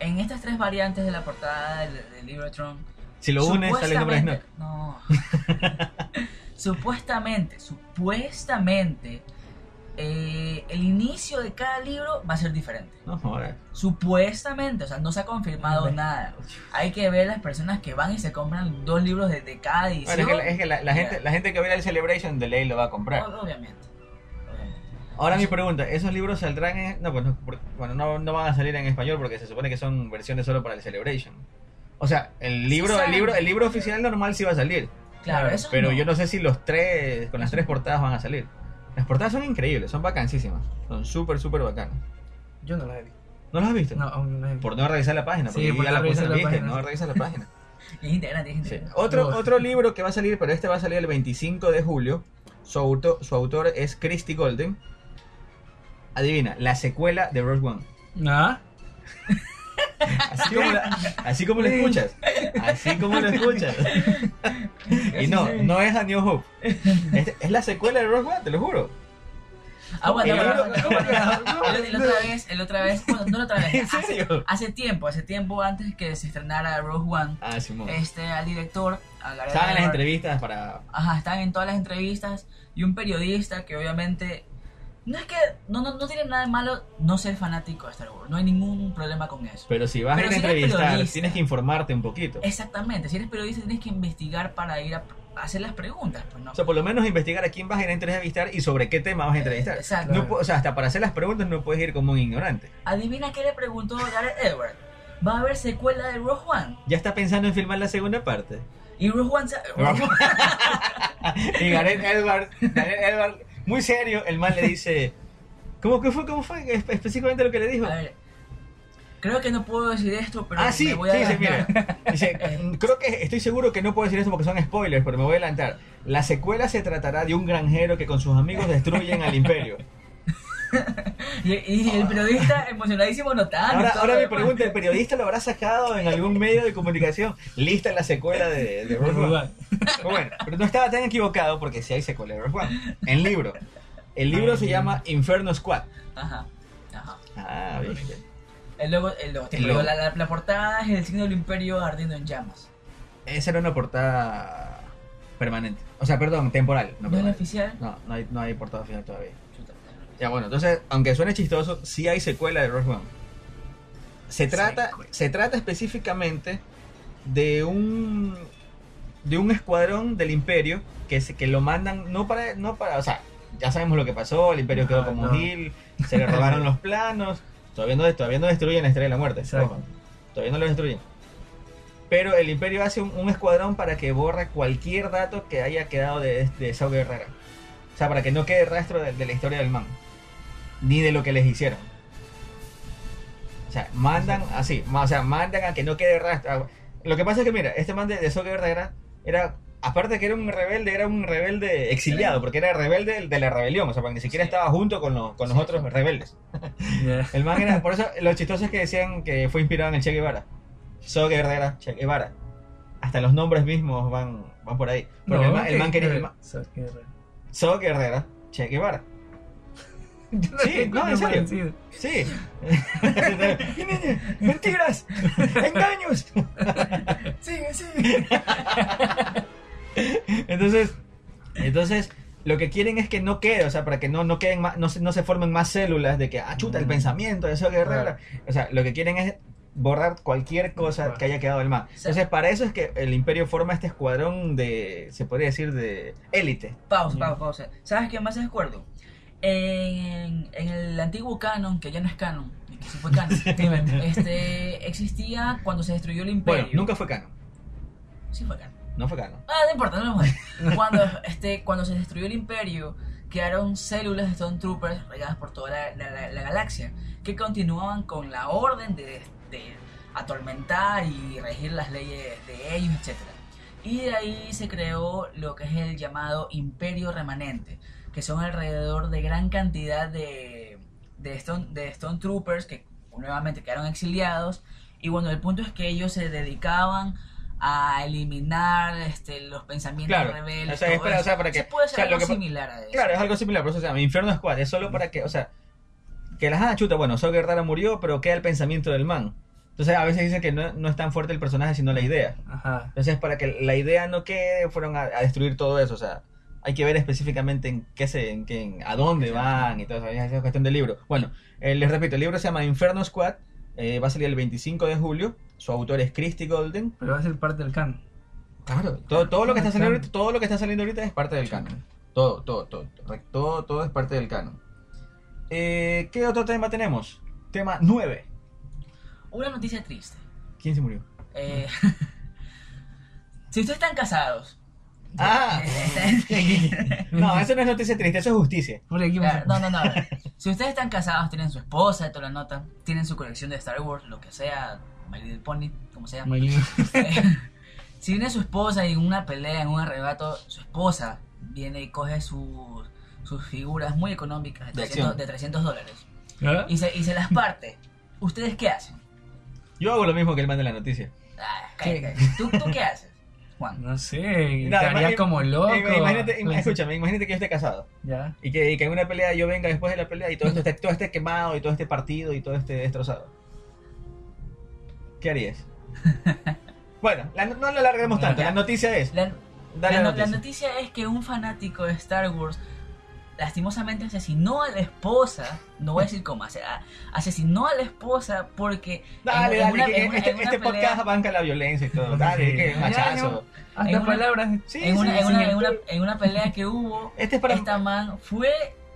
En estas tres variantes de la portada del, del libro de Tron, Si lo unes, sale el nombre de Snoke. supuestamente- No. supuestamente, supuestamente, eh, el inicio de cada libro va a ser diferente. No, joder. Supuestamente, o sea, no se ha confirmado nada. Hay que ver las personas que van y se compran dos libros de, de cada edición. Bueno, es que, la, es que la- la Ya. gente, la gente que ve el Celebration de ley lo va a comprar. Obviamente. obviamente. Ahora mi pregunta, ¿esos libros saldrán en...? No, pues no, bueno, no, no van a salir en español porque se supone que son versiones solo para el Celebration. O sea, el libro, el salen. libro, el libro oficial normal sí va a salir. Claro, eso Pero no. yo no sé si los tres, con las tres portadas van a salir. Las portadas son increíbles, son vacancísimas. Son súper, súper bacanas. Yo no la he visto. ¿No las has visto? No, aún no he visto. Por no revisar la página, porque Sí, por ya no la puse la página. no revisar la página. Es integrante, es Sí. Otro, No. otro libro que va a salir, pero este va a salir el 25 de julio. Su autor, su autor es Christy Golden. Adivina, la secuela de Rogue One. ¿Ah? Así como, la- así como lo escuchas. Así como lo escuchas. Y no, no es A New Hope. Es, es la secuela de Rogue One, te lo juro. Ah, bueno, El otra vez, el otra vez, bueno, no la otra vez. ¿En hace- serio? Hace, tiempo, hace tiempo antes que se estrenara Rogue One, Ah, Simón. este, al director, a Estaban en las entrevistas para. Ajá, están en todas las entrevistas y un periodista que obviamente no es que no, no, no tiene nada de malo no ser fanático de Star Wars, no hay ningún problema con eso. Pero si vas Pero a a si entrevistar, tienes que informarte un poquito. Exactamente, si eres periodista tienes que investigar para ir a, a hacer las preguntas, pues no. O sea, por lo menos investigar a quién vas a ir a entrevistar y sobre qué tema vas a entrevistar. Exacto. No o sea, hasta para hacer las preguntas no puedes ir como un ignorante. Adivina qué le preguntó Gareth Edwards. ¿Va a haber secuela de Rogue One? Ya está pensando en filmar la segunda parte. Y Rogue One... sa- Rogue One- y Gareth Edwards, Gareth Edwards, muy serio, el man le dice. ¿Cómo que fue? ¿Cómo fue? Espe- Específicamente lo que le dijo. A ver, creo que no puedo decir esto, pero ah, sí, me voy a sí, sí, mira. Dice, creo que estoy seguro que no puedo decir esto porque son spoilers, pero me voy a adelantar. La secuela se tratará de un granjero que con sus amigos destruyen al imperio. Y, y el periodista emocionadísimo notando. Ahora, todo ahora lo me pregunta, ¿el periodista lo habrá sacado en algún medio de comunicación? Lista la secuela de, de Rogue One. Pero bueno, pero no estaba tan equivocado porque sí hay secuela de Rogue One. En libro. El libro se llama Inferno Squad. Ajá, ajá. Ah, viste. El logo, el logo, El logo. La, la- la portada es el signo del imperio ardiendo en llamas. Esa era una portada permanente. O sea, perdón, temporal. No, ¿No es oficial? no, no hay, no hay portada final todavía. Ya bueno, entonces, aunque suene chistoso, sí hay secuela de Rogue One. Se trata, se trata específicamente de un de un escuadrón del Imperio que se, que lo mandan no para no para, o sea, ya sabemos lo que pasó, el Imperio quedó Ah, como no. Gil, se le robaron los planos, todavía no todavía no destruyen la Estrella de la Muerte, ojo, todavía no lo destruyen. Pero el Imperio hace un, un escuadrón para que borre cualquier dato que haya quedado de, de Saw Guerrera. O sea, para que no quede rastro de, de la historia del man. Ni de lo que les hicieron. O sea, mandan así. O sea, mandan a que no quede rastro. Lo que pasa es que, mira, este man de, de Saw Guerrera era. Aparte de que era un rebelde, era un rebelde exiliado, porque era rebelde de la rebelión, o sea, ni siquiera Sí. estaba junto con los, con los Sí, otros rebeldes. El man era, por eso lo chistoso es que decían que fue inspirado en el Che Guevara. So Guerrera, Che Guevara. Hasta los nombres mismos van, van por ahí. Porque el, man, el man quería. el man- Che Guevara. Yo no Sí, no, en serio. Sí. Mentiras, engaños. Sigue, sigue. Entonces, entonces lo que quieren es que no quede, o sea, para que no, no queden más, no se, no se formen más células de que, ah, chuta, el pensamiento eso guerrera. O sea, lo que quieren es borrar cualquier cosa que haya quedado del mar. Entonces, para eso es que el imperio forma este escuadrón de, se podría decir, de élite. Pausa, pausa, pausa. ¿Sabes qué más acuerdo? En, en el antiguo canon, que ya no es canon, que sí fue canon, este, existía cuando se destruyó el imperio. Bueno, nunca fue canon. Sí fue canon. No fue canon. Ah, no importa, no me cuando, este, cuando se destruyó el imperio, quedaron células de Stormtroopers regadas por toda la, la- la- la galaxia, que continuaban con la orden de, de atormentar y regir las leyes de ellos, etc. Y de ahí se creó lo que es el llamado Imperio Remanente, que son alrededor de gran cantidad de, de, Stone, de Stormtroopers que nuevamente quedaron exiliados. Y bueno, el punto es que ellos se dedicaban a eliminar este, los pensamientos Claro, rebeldes. o sea, o sea, para que- Se puede o ser sea, lo algo que similar a eso. Claro, es algo similar, por eso se llama Inferno Squad. Es solo para que, o sea, que las ah, chuta, bueno, So Guerrera murió, pero queda el pensamiento del man. Entonces a veces dicen que no, no es tan fuerte el personaje, sino la idea. Ajá. Entonces, para que la idea no quede, fueron a, a destruir todo eso. O sea, hay que ver específicamente en qué se, en qué, en- a dónde van y todo eso. Es cuestión del libro. Bueno, eh, les repito, el libro se llama Inferno Squad. eh, va a salir el 25 de julio. Su autor es Christy Golden. Pero va a ser parte del canon. Claro, todo, todo lo que está saliendo ahorita, todo lo que está saliendo ahorita es parte del canon. Todo, todo, todo, todo, todo, todo es parte del canon. Eh, ¿Qué otro tema tenemos? Tema 9. Una noticia triste. ¿Quién se murió? Eh, si ustedes están casados. Ah, eh, no, eso no es noticia triste, eso es justicia. Claro, no, no, no. Si ustedes están casados, tienen su esposa, de toda la nota, tienen su colección de Star Wars, lo que sea, My Little Pony, como sea. Lindo. si viene su esposa y en una pelea, en un arrebato, su esposa viene y coge sus, sus figuras muy económicas de De 300, acción. de 300 dólares ¿Ah? y se, y se las parte. ¿Ustedes qué hacen? Yo hago lo mismo que el man de la noticia. Ah, cállate, cállate. ¿Tú, ¿Tú qué haces? Juan. No sé, No, estaría como loco. im- Imagínate, im- Pues, escúchame, imagínate que yo esté casado. Ya. Y que, y que en una pelea yo venga después de la pelea y todo esto esté, todo esté quemado y todo esté partido y todo esté destrozado. ¿Qué harías? bueno, la- no lo alarguemos tanto. La noticia es. La, Dale la la no- la noticia. noticia es que un fanático de Star Wars lastimosamente asesinó a la esposa, no voy a decir cómo, asesinó a la esposa porque Dale, en- en dale, una- que en una- este, en una este pelea- podcast banca la violencia y todo. Dale, Sí. que machazo. Hasta En una- palabras. Sí, en, una, sí, en, una, en, una, en una pelea que hubo, Este es para. esta man fue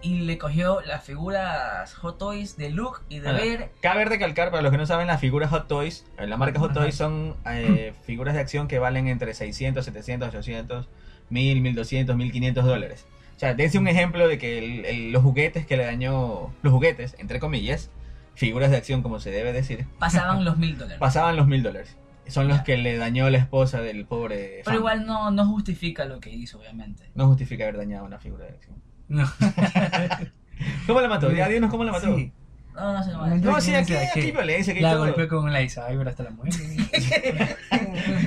y le cogió las figuras Hot Toys de Luke y de. Vader. Cabe recalcar, para los que no saben, las figuras Hot Toys, eh, la marca Hot Ajá. Toys son eh, figuras de acción que valen entre 600, 700, 800, 1000, 1200, 1500 dólares. O sea, dense un ejemplo de que el- el- los juguetes que le dañó, los juguetes, entre comillas, figuras de acción como se debe decir, Pasaban los mil dólares. pasaban los mil dólares. Son los que le dañó la esposa del pobre. Pero fan. igual no, no justifica lo que hizo, obviamente. No justifica haber dañado una figura de acción. No. ¿Cómo la mató? Ya dinos cómo la mató. Sí. No, no sé cómo No, No, sí, aquí, aquí hay violencia, aquí La todo. golpeó con un lightsaber hasta la muerte.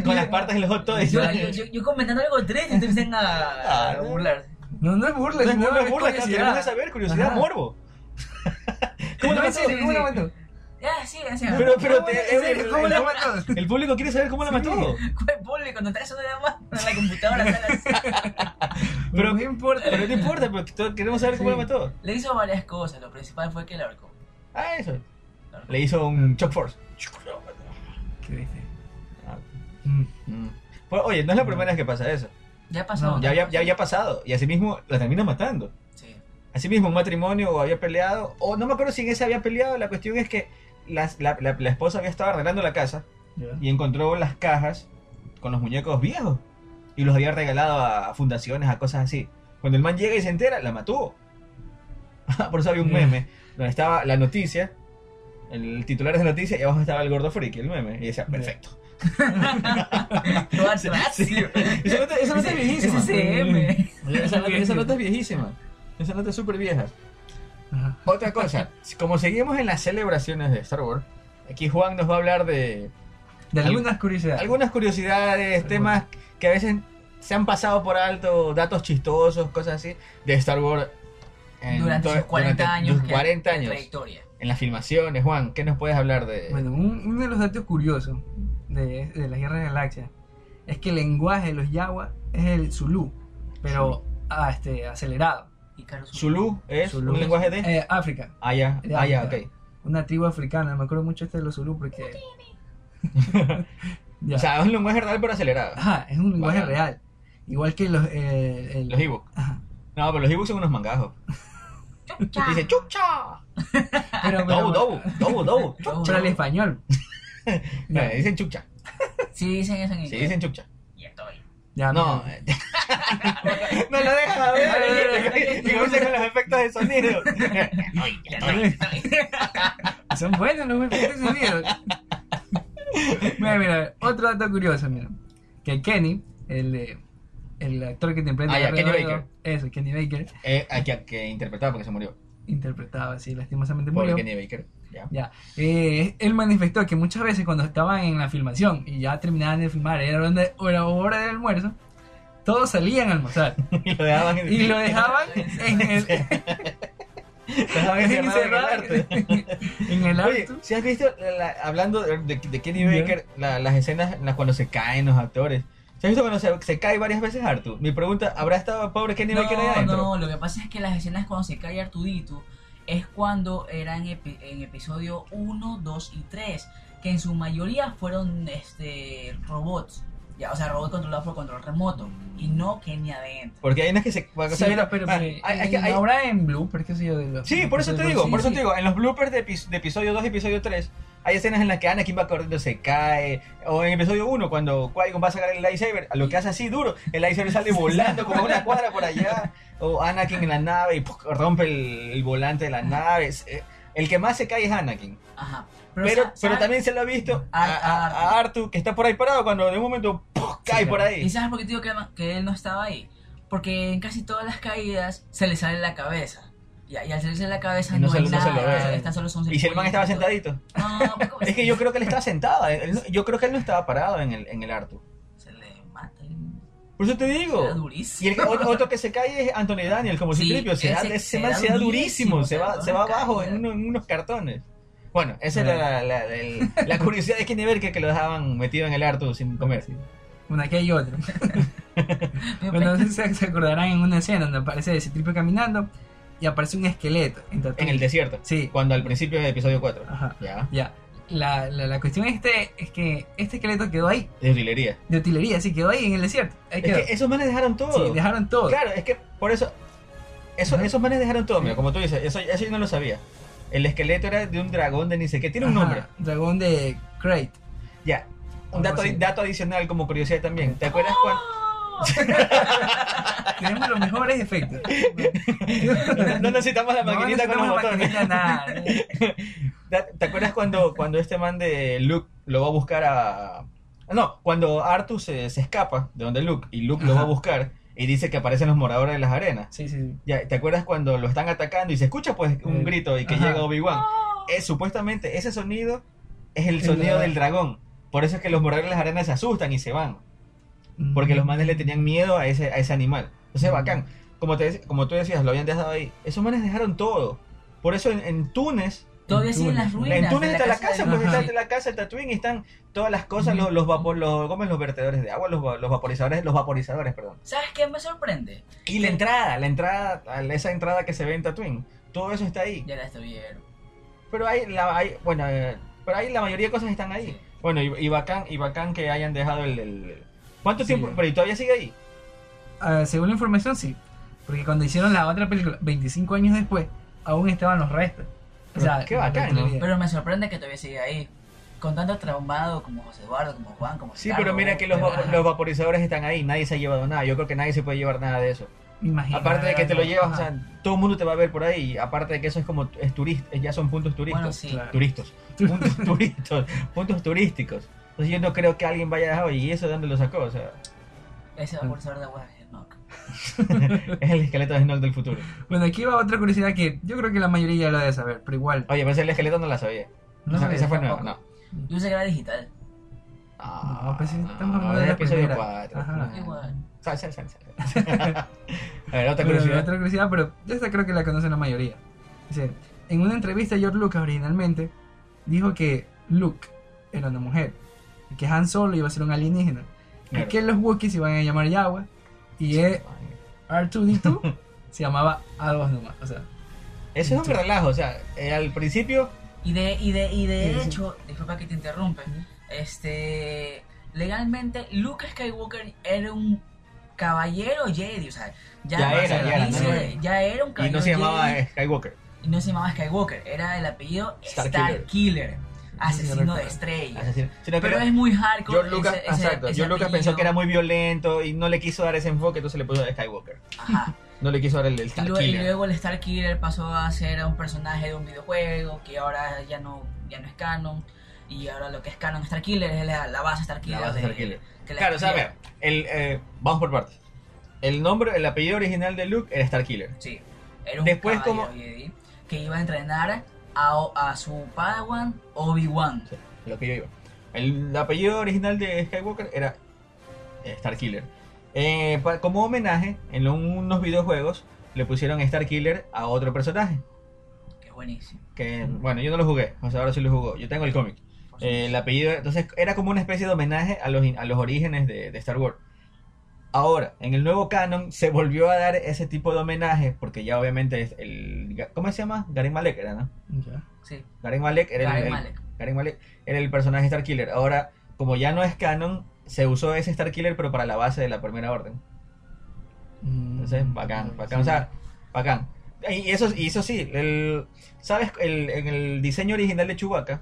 Con las partes de los Hot Toys. Yo, yo, yo, yo comentando algo triste, entonces empiezan a, a burlarse. No, no es burla, No es burla, es burla, curiosidad. saber, curiosidad, Ajá. morbo. ¿Cómo la No, mató? serio, ¿Cómo la mató? Ya, sí, sí. Pero, pero ¿Cómo, te- el- ¿Cómo el- la mató? El público quiere saber cómo la Sí. mató. ¿Cuál público? No eso nada más en la computadora. Pero no importa. Pero no importa, pero todos queremos saber cómo Sí. la mató. Le hizo varias cosas, lo principal fue que la ahorcó. Ah, eso. Le hizo un shock force. ¿Qué dice? Ah, Mm. mm. Pues, oye, no es la primera vez que pasa eso. Ya pasó. No, Ya había, ya había pasado. Y así mismo la termina matando. Sí. Así mismo un matrimonio o había peleado. O no me acuerdo si en ese había peleado. La cuestión es que la, la- la esposa había estado arreglando la casa. Y encontró las cajas con los muñecos viejos y los había regalado a fundaciones, a cosas así. Cuando el man llega y se entera, la mató. Por eso había un meme donde estaba la noticia, el titular de la noticia y abajo estaba el gordo friki, el meme. Y decía, perfecto. Todo atrás. Sí. Esa nota, esa nota es viejísima. Esa nota, esa nota es viejísima. Esa nota es súper vieja. Ajá. Otra cosa, como seguimos en las celebraciones de Star Wars, aquí Juan nos va a hablar de De Al- algunas curiosidades. algunas curiosidades, Pero temas que a veces se han pasado por alto, datos chistosos, cosas así, de Star Wars. en Durante sus 40 durante años. sus que- 40 de años. Trayectoria. En las filmaciones, Juan, ¿qué nos puedes hablar de...? Bueno, un- uno de los datos curiosos de, de la Guerra de Galaxias es que el lenguaje de los Yawa es el Zulu, pero ah, este, acelerado. Y Zulu es Zulu. un lenguaje de... Eh, África, Ah, ya, de ah, ya, ok. una tribu africana, me acuerdo mucho este de los Zulu porque... Ya. O sea, es un lenguaje real pero acelerado. Ajá, es un lenguaje real. Igual que los... eh, el- Los ebooks. Ajá. No, pero los ebooks son unos mangajos. Dice chucha. Pero, pero, Dobu, dobu, dobu, dobu. Dobu. pero el español. No, dicen chucha. Sí, dicen eso en Sí, inglés. dicen chucha. Y estoy. Ya, No. mira. no lo dejas a ver. Y comienza con los efectos de sonido. Son buenos los efectos de sonido. mira, mira, otro dato curioso, mira. Que Kenny, el, eh, el actor que interpreta Ah, ya, a Kenny R2D2, Baker. Eso, Kenny Baker, Eh, a que, que interpretaba porque se murió. interpretaba así, lastimosamente Pobre murió. Kenny Baker. Ya. Ya. Eh, él manifestó que muchas veces cuando estaban en la filmación y ya terminaban de filmar, era hora, de- hora, del almuerzo, todos salían a almorzar Y lo dejaban en, y lo dejaban en el, en en el Oye, si has visto, la- hablando de, de Kenny. Baker, la- las escenas en las cuando se caen los actores. ¿Se has visto cuando se, se cae varias veces Artu? Mi pregunta, ¿habrá estado pobre Kenny Baker ahí No, adentro? no, lo que pasa es que las escenas cuando se cae Artudito es cuando eran epi- en episodio 1, 2 y 3, que en su mayoría fueron este robots. Ya, o sea, robots controlados por control remoto y no Kenny adentro. Porque hay unas que se... o sea, Sí, pero, pero, ah, pero, hay- hay que- hay- ahora en Blooper, qué sé yo, de los- Sí, por eso te digo, sí, por eso sí. te digo, en los bloopers de, de episodio 2 y episodio 3 hay escenas en las que Anakin va corriendo, se cae, o en episodio 1 cuando Qui-Gon va a sacar el lightsaber, a lo que hace así duro, el lightsaber sale volando como una cuadra por allá, o Anakin en la nave y rompe el, el volante de la nave. Eh, El que más se cae es Anakin. Ajá. Pero, pero sa- también se lo ha visto a, A- a- a Artu, que está por ahí parado cuando de un momento cae Sí, por ahí. ¿Y sabes por qué te digo que, que él no estaba ahí? Porque en casi todas las caídas se le sale la cabeza. Y, y al salirse la cabeza Y no no, se hay no se lo nada. ve. Está solo son Y si el man estaba sentadito. No, pues, ¿cómo Es que yo creo que él estaba sentado. él no- yo creo que él no estaba parado en el, en el Artu. Se le mata. Por eso te digo. Y el otro, otro que se cae es Anthony Daniel, como Sí, Citripio. Se, da- ese- ese se da durísimo, se va, se va abajo en, caída. uno- en unos cartones. Bueno, esa era la, la, el- la curiosidad de Kenny Berker que lo dejaban metido en el harto sin comer. Sí. Una que hay otra. Bueno, si se, se acordarán en una escena donde aparece Citripio caminando y aparece un esqueleto. En el desierto. Sí, Cuando al principio del episodio 4. ajá. Ya. Ya. La, la, la cuestión este es que este esqueleto quedó ahí, De utilería. de utilería, sí, quedó ahí en el desierto. Ahí Es quedó. que esos manes dejaron todo. Sí, dejaron todo. Claro, es que por eso. Eso, esos manes dejaron todo, Sí. mira, como tú dices, eso, eso yo no lo sabía. El esqueleto era de un dragón de ni sé qué, tiene un nombre. Dragón de Crate. Ya. Un dato, dato adicional como curiosidad también. ¿Te acuerdas cuando.? Tenemos los mejores efectos. No necesitamos la No maquinita con los botones. maquinita, nada. ¿Te te acuerdas cuando, cuando este man de Luke lo va a buscar a. No, cuando Arthur se, se escapa de donde Luke y Luke lo va a buscar y dice que aparecen los moradores de las arenas. Sí, sí, sí. Ya, ¿te acuerdas cuando lo están atacando y se escucha pues un Eh, grito y que ajá. llega Obi-Wan? Es supuestamente ese sonido es el El sonido dragón. del dragón. Por eso es que los moradores de las arenas se asustan y se van. Porque los manes le tenían miedo a ese, a ese animal. Entonces, bacán. Como, te, como tú decías, lo habían dejado ahí. Esos manes dejaron todo. Por eso en, en Túnez, Todavía En siguen las ruinas. en Túnez está la casa, pues Ajá. está la casa de Tatooine y están todas las cosas, los, los, vapor, los, ¿cómo es? los vertedores de agua, los, los vaporizadores, los vaporizadores, perdón. ¿Sabes qué me sorprende? Y la entrada, la entrada, esa entrada que se ve en Tatooine, todo eso está ahí. Ya la estuvieron. Pero hay, la, hay bueno, eh, pero ahí la mayoría de cosas están ahí. Sí. Bueno, y, y bacán, y bacán que hayan dejado el... el- ¿Cuánto Sí. tiempo? Pero ¿y todavía sigue ahí? Ah, según la información, sí. Porque cuando hicieron la otra película, 25 años después, aún estaban los restos. O sea, qué bacán, ¿no? Pero me sorprende que todavía sigue ahí. Con tanto traumado como José Eduardo, como Juan, como Sí, Ricardo, pero mira que los, vapo- los vaporizadores están ahí, nadie se ha llevado nada. Yo creo que nadie se puede llevar nada de eso. Me imagino. Aparte de que te lo llevas, o sea, todo el mundo te va a ver por ahí. Aparte de que eso es como es turista, ya son puntos turísticos. Bueno, sí. Claro. Turistas. Puntos turísticos. Puntos turísticos. Entonces yo no creo que alguien vaya a dejar, ¿y eso de dónde lo sacó? O sea, Ese vaporizador de agua es Enoch. es el esqueleto de Snoke del futuro. Bueno, aquí va otra curiosidad que yo creo que la mayoría ya lo debe saber, pero igual. Oye, pero ese el esqueleto no la sabía. No esa, sabía, esa fue nueva, no. Yo sé que era digital. No, pues sí, estamos hablando Ah, de la episodio primera. 4. Ajá. Igual. Sal, sal, sal, sal. A ver, otra Bueno, curiosidad. otra curiosidad, pero esta creo que la conocen la mayoría. Dice, en una entrevista George Lucas originalmente dijo que Luke era una mujer que Han Solo iba a ser un alienígena. Claro. Y que los Wookiees se iban a llamar Yahweh y eh, R2D2 se llamaba A2 nomás. O sea, Eso es un relajo, o sea, eh, al principio Y de, y de, y de Sí, sí. hecho, disculpa que te interrumpe, este, legalmente Luke Skywalker era un caballero Jedi, o sea, ya, Ya era, ya era, no era. ya era un y caballero no se llamaba Jedi, Skywalker. y no se llamaba Skywalker, era el apellido Star Starkiller, Killer. Asesino de estrellas. Asesino. Pero es muy hardcore. George Lucas, ese- exacto, ese George Lucas pensó que era muy violento y no le quiso dar ese enfoque, entonces le puso a Skywalker. Ajá. No le quiso dar el, el Star luego, y luego el Star Killer pasó a ser un personaje de un videojuego que ahora ya no, ya no es canon. Y ahora lo que es canon Star Killer es la, la base Star Killer. La base de- Star Killer. Claro, o sea, a ver, el, eh, vamos por partes. El nombre, el apellido original de Luke era Star Killer. Sí. Era un Después, como- que iba a entrenar a, a su Padawan Obi-Wan. Sí, lo que yo iba. El apellido original de Skywalker era eh, Star Killer. Eh, pa- como homenaje, en unos videojuegos le pusieron Star Killer a otro personaje. Que buenísimo. Que, bueno, yo no lo jugué, o sea, ahora sí lo jugó. Yo tengo el cómic. Eh, el apellido, entonces era como una especie de homenaje a los, a los orígenes de, de Star Wars. Ahora, en el nuevo canon se volvió a dar ese tipo de homenaje, porque ya obviamente es el. ¿Cómo se llama? Garen Malek era, ¿no? ya. Sí. Garen Malek era el- Garen el, Malek. Garen Malek era el personaje Star Killer. Ahora, como ya no es canon, se usó ese Star Killer, pero para la base de la primera orden. Entonces, bacán, bacán, o sea, bacán. Y eso, y eso sí, el, ¿sabes? El, en el diseño original de Chewbacca,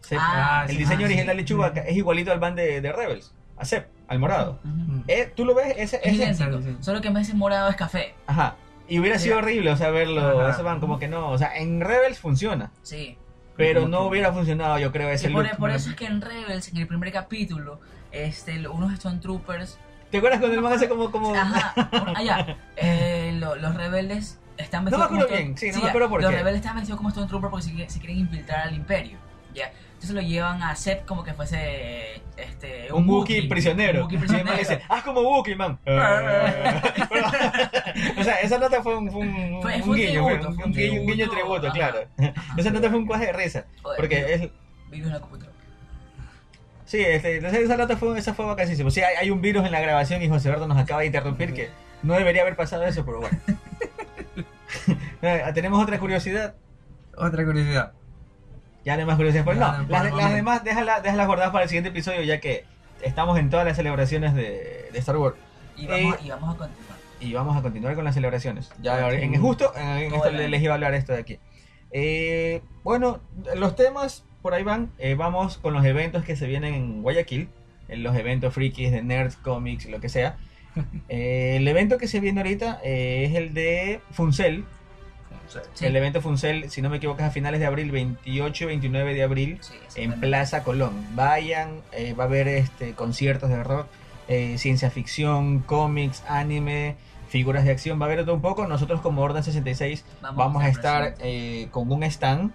se- Ah, el sí, diseño ah, original sí. de Chewbacca es igualito al van de, de Rebels, a Sep, al morado. Mm. Eh, ¿Tú lo ves? Ese, Es ese- idéntico, sí, sí. solo que en vez de morado es café. ajá. Y hubiera sido horrible, o sea, verlo, Ajá. ese van como que no, o sea, en Rebels funciona, Sí. pero no hubiera funcionado, yo creo, ese Y por, look. por eso es que en Rebels, en el primer capítulo, este, unos Stormtroopers ¿Te acuerdas cuando el man hace como, como... Ajá, allá. Eh, lo- los rebeldes están No me vestidos acuerdo como bien, sí, no me ya, acuerdo por Los qué. rebeldes están vestidos como Stormtrooper porque se, se quieren infiltrar al imperio. Ya. Entonces lo llevan a Sep como que fuese este, Un Wookiee prisionero. Un Wookiee Y el man prisionero. dice, haz como Wookiee, man. Pero- o sea, esa nota fue un, fue un, Fue- un fue un guiño, tributo, un, un un guiño, un guiño tributo, ajá. claro. Ajá. Esa nota fue un cuaje de risa. Joder, Porque es, virus en la computadora. Sí, este, entonces esa nota fue, esa fue bacasísimo. Sí, hay, hay un virus en la grabación y José Berto nos acaba de interrumpir que no debería haber pasado eso, pero bueno. Eh, Tenemos otra curiosidad. Otra curiosidad. Ya no hay más curiosidades. Pues Ya no, no, por las, demás déjalas déjala guardadas para el siguiente episodio ya que estamos en todas las celebraciones de, de Star Wars. Y vamos, Eh, y vamos a continuar. Y vamos a continuar con las celebraciones. Ya en justo en, esto les iba a hablar esto de aquí. Eh, bueno, los temas por ahí van. Eh, vamos con los eventos que se vienen en Guayaquil. En los eventos frikis de nerds, cómics, lo que sea. Eh, el evento que se viene ahorita eh, es el de Funcel. Sí. El evento Funcel, si no me equivoco, es a finales de abril, 28 y 29 de abril Sí, en. Plaza Colón. Vayan, eh, va a haber este, conciertos de rock, eh, ciencia ficción, cómics, anime, figuras de acción, va a haber todo un poco. Nosotros como Orden 66 vamos a estar eh, con un stand,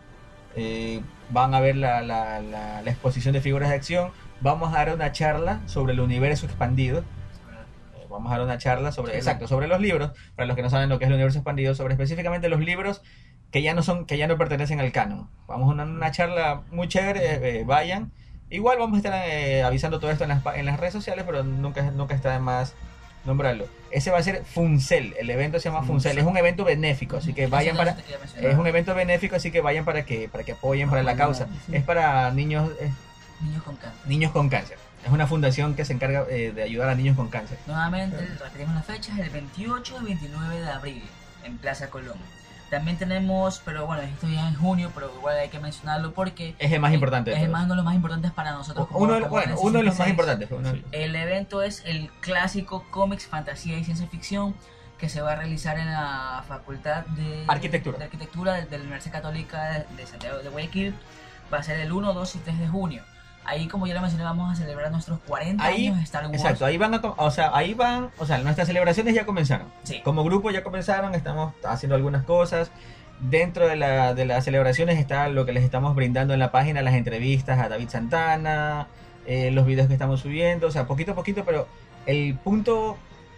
van a ver la, la- la- la exposición de figuras de acción, vamos a dar una charla sobre el universo expandido. Vamos a dar una charla sobre, Sí. exacto, sobre los libros, para los que no saben lo que es el universo expandido, sobre específicamente los libros que ya no son, que ya no pertenecen al canon. Vamos a una, una charla muy chévere, eh, eh, vayan. Igual vamos a estar eh, avisando todo esto en las, en las redes sociales, pero nunca, nunca está de más nombrarlo. Ese va a ser Funcel, el evento se llama Funcel, es un evento benéfico, así que vayan para... Es un evento benéfico, así que vayan para que, para que apoyen para la causa. Es para niños, eh, Niños con cáncer. niños con cáncer. Es una fundación que se encarga eh, de ayudar a niños con cáncer. Nuevamente, repetimos las fechas, el 28 y 29 de abril en Plaza Colón. También tenemos, pero bueno, esto ya en junio, pero igual hay que mencionarlo porque Es el más importante. de es más, uno de los más importantes para nosotros. como- Uno, de- como bueno, uno de los más 66. importantes. uno- Sí. El evento es el clásico cómics, fantasía y ciencia ficción que se va a realizar en la Facultad de Arquitectura. de, Arquitectura de, de la Universidad Católica de Santiago de Guayaquil. Va a ser el 1, 2 y 3 de junio. Ahí, como ya lo mencioné, vamos a celebrar nuestros 40 Ahí- años de Star Wars. Exacto, ahí van a, o sea, ahí van, o sea, nuestras celebraciones ya comenzaron. Sí. Como grupo ya comenzaron, estamos haciendo algunas cosas. Dentro de, la, de las celebraciones está lo que les estamos brindando en la página, las entrevistas a David Santana, eh, los videos que estamos subiendo, o sea, poquito a poquito, pero el punto,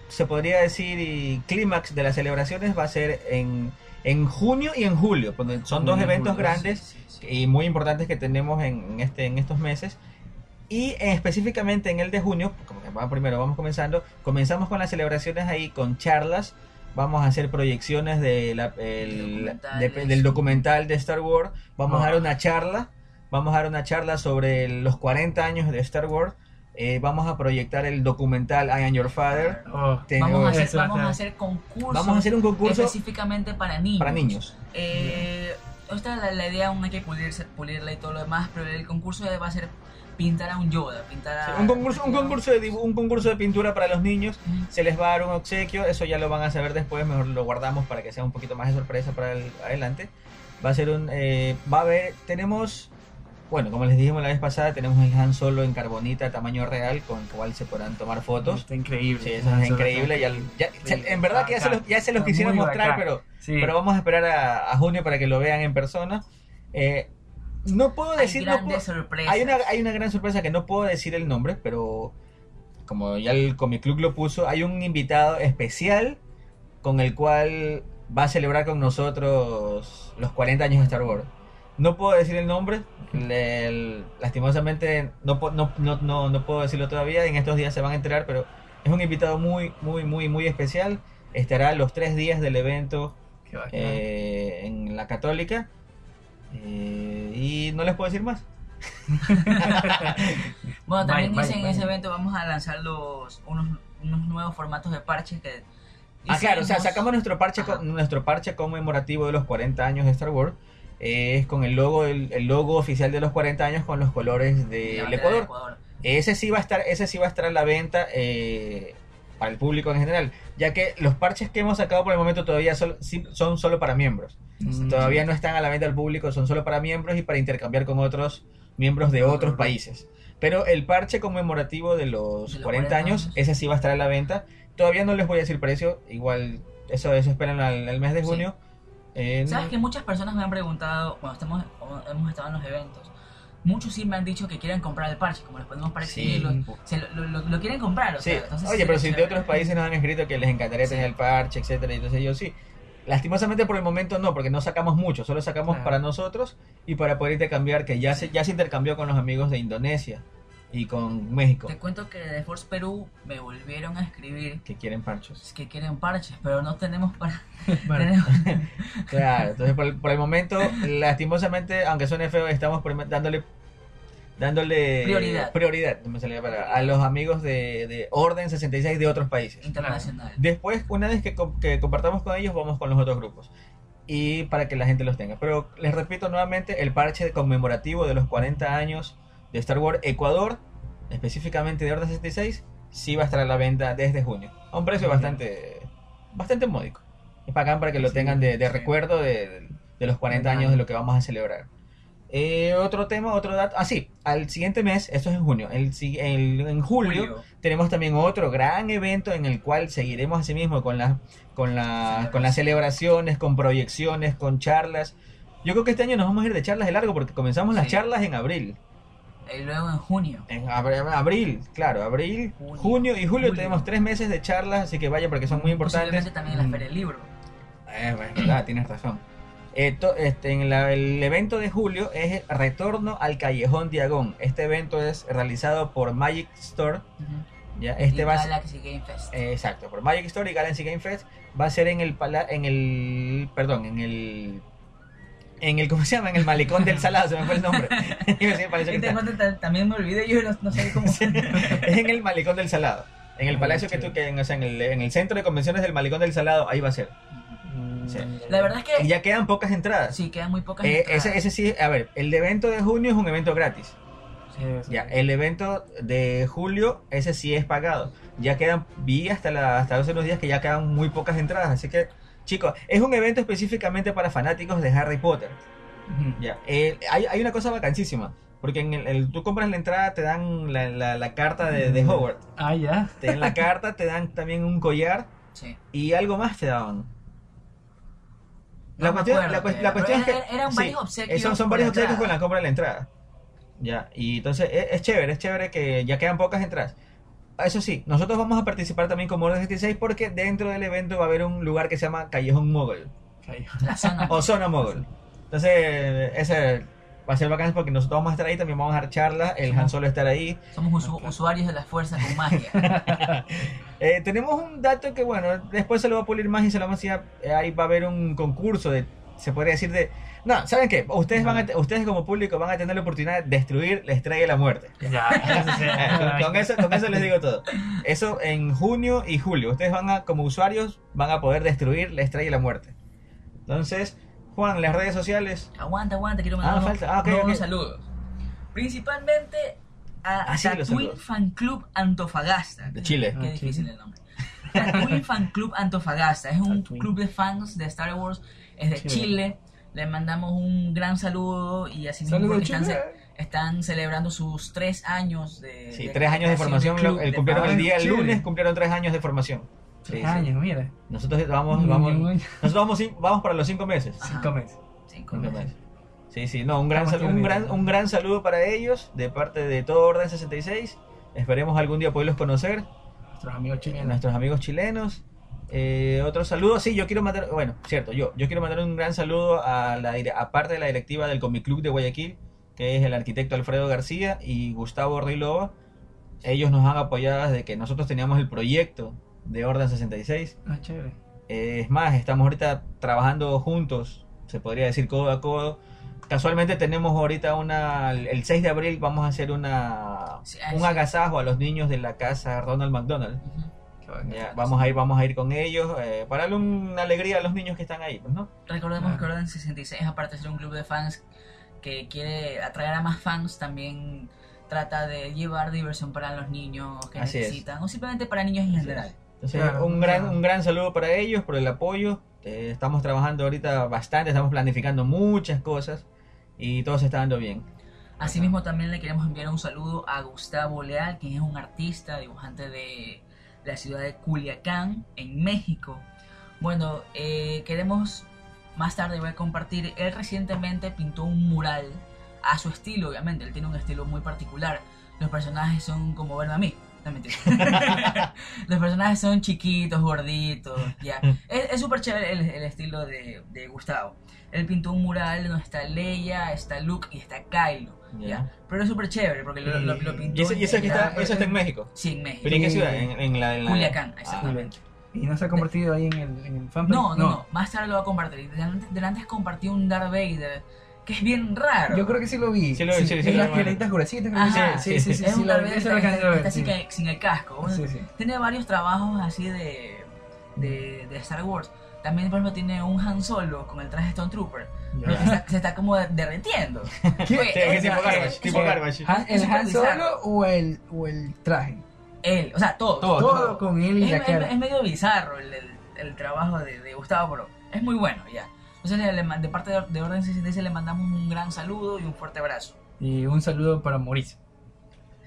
se podría decir, y clímax de las celebraciones va a ser en, en junio y en julio, porque son dos eventos julio, grandes Sí, sí, sí. y muy importantes que tenemos en, este, en estos meses. Y específicamente en el de junio, como que va primero vamos comenzando, comenzamos con las celebraciones ahí con charlas. Vamos a hacer proyecciones de la- el- de- del documental de Star Wars. Vamos a dar una charla. Vamos a dar una charla sobre los 40 años de Star Wars. Eh, vamos a proyectar el documental I Am Your Father. Oh, Tenemos- Vamos a hacer, vamos a hacer concursos Vamos a hacer un concurso específicamente para niños. para niños. Eh, esta la, la idea aún hay que pulirse, pulirla y todo lo demás, pero el concurso va a ser pintar a un Yoda, pintar a... Sí, un, concurso, un, concurso de, un concurso de pintura para los niños. Ujú. se les va a dar un obsequio, eso ya lo van a saber después, mejor lo guardamos para que sea un poquito más de sorpresa para el adelante. Va a ser un, eh, va a haber, tenemos, bueno, como les dijimos la vez pasada, tenemos el Han Solo en carbonita tamaño real, con el cual se podrán tomar fotos. Está increíble. Sí, eso es increíble. Ya, en verdad que ya se los, ya se los Está quisiera muy mostrar, pero, Sí. pero vamos a esperar a, a junio para que lo vean en persona. Eh, no puedo Hay decir, no puedo- grandes sorpresas. hay una, hay una gran sorpresa que no puedo decir el nombre, pero como ya el Comic Club lo puso, hay un invitado especial con el cual va a celebrar con nosotros los 40 años de Star Wars. No puedo decir el nombre, le- el- lastimosamente no, po- no, no, no, no puedo decirlo todavía, en estos días se van a enterar, pero es un invitado muy, muy, muy, muy especial. Estará los tres días del evento eh, en la Católica. Eh, y no les puedo decir más. Bueno, también Vaya, dice en ese evento vamos a lanzar los, unos, unos nuevos formatos de parches que... Ah, claro, o sea, sacamos nuestro parche, Ajá. nuestro parche conmemorativo de los 40 años de Star Wars. Es con el logo, el, el logo oficial de los 40 años con los colores del Ecuador. de Ecuador. Ese sí va a estar, ese sí va a estar a la venta eh, para el público en general, ya que los parches que hemos sacado por el momento todavía son, sí- son solo para miembros. Mm. Todavía no están a la venta al público, son solo para miembros y para intercambiar con otros miembros de otros países. Pero el parche conmemorativo de los De los 40 40 años, años. ese sí va a estar a la venta. Todavía no les voy a decir precio, igual eso, eso esperan al, al mes de Sí. ¿Sabes que muchas personas me han preguntado, cuando estamos, hemos estado en los eventos, muchos sí me han dicho que quieren comprar el parche, como les ponemos para Sí. exhibirlo, se lo, lo- lo- lo quieren comprar, o Sí. sea, entonces Oye, pero si de otros países nos han escrito que les encantaría Sí. tener el parche, etcétera, y entonces yo sí. Lastimosamente por el momento no, porque no sacamos mucho, solo sacamos Claro. para nosotros y para poder intercambiar, que ya se, ya se intercambió con los amigos de Indonesia y con México, Te cuento que de Force Perú me volvieron a escribir que quieren parches. es que quieren parches, pero no tenemos para... Bueno, tenemos- Claro, entonces por el, por el momento, lastimosamente, aunque suene feo, estamos dándole dándole Prioridad. prioridad, no me salía palabra, a los amigos de, de Orden 66 de otros países. internacional. Después, una vez que, que compartamos con ellos, vamos con los otros grupos. Y para que la gente los tenga. Pero les repito nuevamente, el parche conmemorativo de los 40 años de Star Wars Ecuador, específicamente de Orden 66, sí va a estar a la venta desde junio. A un precio bastante bastante módico. Es para acá para que lo Sí, tengan de, de sí. recuerdo de, de los 40 años de lo que vamos a celebrar. Eh, otro tema, otro dato. Ah, sí, al siguiente mes, esto es en junio. El, el- en julio, Julio. tenemos también otro gran evento en el cual seguiremos así mismo con, las con, la, con las celebraciones, con proyecciones, con charlas. Yo creo que este año nos vamos a ir de charlas de largo porque comenzamos las charlas en abril. Y luego en junio. En abr- abril, claro, abril, junio, Junio. y julio, Julio. tenemos tres meses de charlas, así que vayan porque son muy importantes. También en Mm. la Feria del Libro. Eh, bueno, verdad, tienes razón. Esto, este, en la- el evento de julio es Retorno al Callejón Diagón. Este evento es realizado por Magic Store. ¿ya? Este y va a Galaxy Game Fest. Eh, Exacto, por Magic Story y Galaxy Game Fest va a ser en el en el perdón, en el en el ¿cómo se llama? En el malecón del Salado, se me fue el nombre. Y te Cristal. cuento, ta- también me olvidé, yo no, no sé cómo. es en el malecón del Salado. En el Ah, palacio que tú que en, o sea, en el, en el centro de convenciones del malecón del Salado, ahí va a ser. mm, Sí. La verdad es Y que ya quedan pocas entradas. sí, quedan muy pocas Eh, entradas. ese, ese sí, a ver, el evento de junio es un evento gratis. Sí, sí. Ya, el evento de julio, ese sí es pagado. Ya quedan, vi hasta, la, hasta hace unos días que ya quedan muy pocas entradas. Así que, chicos, es un evento específicamente para fanáticos de Harry Potter. Ya, eh, hay, hay una cosa vacancísima. Porque en el, el- tú compras la entrada, te dan la, la- la carta de, de Hogwarts. Ah, ya. Te dan la carta, te dan también un collar Sí. y algo más te daban. No La cuestión, acuerdo la, cuestión es que era- eran sí, varios obsequios eh, son, varios obsequios con entrada. la compra de la entrada. Ya, y entonces es, es chévere, es chévere que ya quedan pocas entradas. Eso sí, nosotros vamos a participar también como Orden 66 porque dentro del evento va a haber un lugar que se llama Callejón Mogol. La zona. o Zona Mogol. Entonces, ese va a ser bacán porque nosotros vamos a estar ahí, también vamos a dar charlas, el Han Solo estará ahí. Somos usu- Ok. usuarios de la fuerza con magia. Eh, tenemos un dato que, bueno, después se lo va a pulir más y se lo vamos a decir, eh, ahí va a haber un concurso de, se podría decir de... No, ¿saben qué? Ustedes, van a te- ustedes como público van a tener la oportunidad de destruir la estrella de la muerte. Ya. Eh, con, eso, con eso les digo todo. Eso en junio y julio. Ustedes van a, como usuarios, van a poder destruir la estrella de la muerte. Entonces, Juan, las redes sociales. Aguanta, aguanta, quiero Ah, mandar unos, falta. Ah, ok, unos ok. saludos. Principalmente a Ah, sí, Tatooine. Fan Club Antofagasta. De Chile. Qué Ah, difícil Chile. el nombre. Tatooine Fan Club Antofagasta. Es un Tatooine. club de fans de Star Wars. Es de Chile. Chile. Le mandamos un gran saludo y así mismo Saludos, porque están, están celebrando sus tres años de. Sí, de tres años de formación. club el de cumplieron el día el lunes, cumplieron tres años de formación. Sí, Tres sí. años, mira. Nosotros vamos, vamos, nosotros vamos, vamos para los cinco meses. Ajá. Cinco meses. Cinco meses. meses. Sí, sí, no, un gran, un, gran, un gran saludo para ellos de parte de todo Orden 66. Esperemos algún día poderlos conocer, Nuestros amigos chilenos. nuestros amigos chilenos. Eh, otro saludo, sí, yo quiero mandar, bueno, cierto, yo, yo quiero mandar un gran saludo a la a parte de la directiva del Comic Club de Guayaquil, que es el arquitecto Alfredo García y Gustavo Rilova. Ellos nos han apoyado desde que nosotros teníamos el proyecto de Orden 66. Ah, chévere. Eh, es más, estamos ahorita trabajando juntos, se podría decir codo a codo. Casualmente tenemos ahorita una, el 6 de abril vamos a hacer una, Sí, un sí. agasajo a los niños de la casa Ronald McDonald. Ya, vamos a ir, vamos a ir con ellos eh, para darle una alegría a los niños que están ahí, pues, ¿no? Recordemos Claro. que Orden 66, aparte de ser un club de fans que quiere atraer a más fans, también trata de llevar diversión para los niños que Así es. necesitan, o simplemente para niños en Así general. Entonces, Claro, un gran, claro. un gran saludo para ellos por el apoyo. Eh, estamos trabajando ahorita bastante, estamos planificando muchas cosas y todo se está dando bien. Asimismo, también le queremos enviar un saludo a Gustavo Leal, quien es un artista, dibujante de la ciudad de Culiacán, en México. Bueno, eh, queremos más tarde voy a compartir. Él recientemente pintó un mural a su estilo, obviamente. Él tiene un estilo muy particular. Los personajes son como verme a mí. No mentira. Los personajes son chiquitos, gorditos, ya. Es es súper chévere el, el estilo de, de Gustavo. Él pintó un mural donde está Leia, está Luke y está Kylo, ya. Ya. Pero es súper chévere porque lo, lo, lo pintó. Y eso, y en- está, eso está en México. Sí, en México. ¿Pero en qué ciudad? En, en la, en la- Culiacán, Ah, exactamente. Y no se ha convertido ahí en el, en el fanpage. No, no, no, Más tarde lo va a compartir. Delante, delante compartió un Darth Vader que es bien raro. Yo creo que sí lo vi. Sí lo vi, sí, sí, es sí, las piedritas gruesitas. Ajá, sí, sí, sí, sí, es sí, un está así sí. que sin el casco. Sí, sí. Tiene varios trabajos así de, de, de Star Wars. También, por ejemplo, tiene un Han Solo con el traje Stone Trooper. Ya. pero que está- se está como derretiendo. ¿Qué? Oye, Sí, es tipo garbage, tipo garbage. Han- ¿El Han. Solo o el, o el traje? Él, o sea, todo. Todo, Todo con él y Es, la es- cara. es medio bizarro el, el- el trabajo de, de Gustavo, pero es muy bueno ya. Entonces, le- de parte de, de Orden 66 le mandamos un gran saludo y un fuerte abrazo. Y un saludo para Mauricio.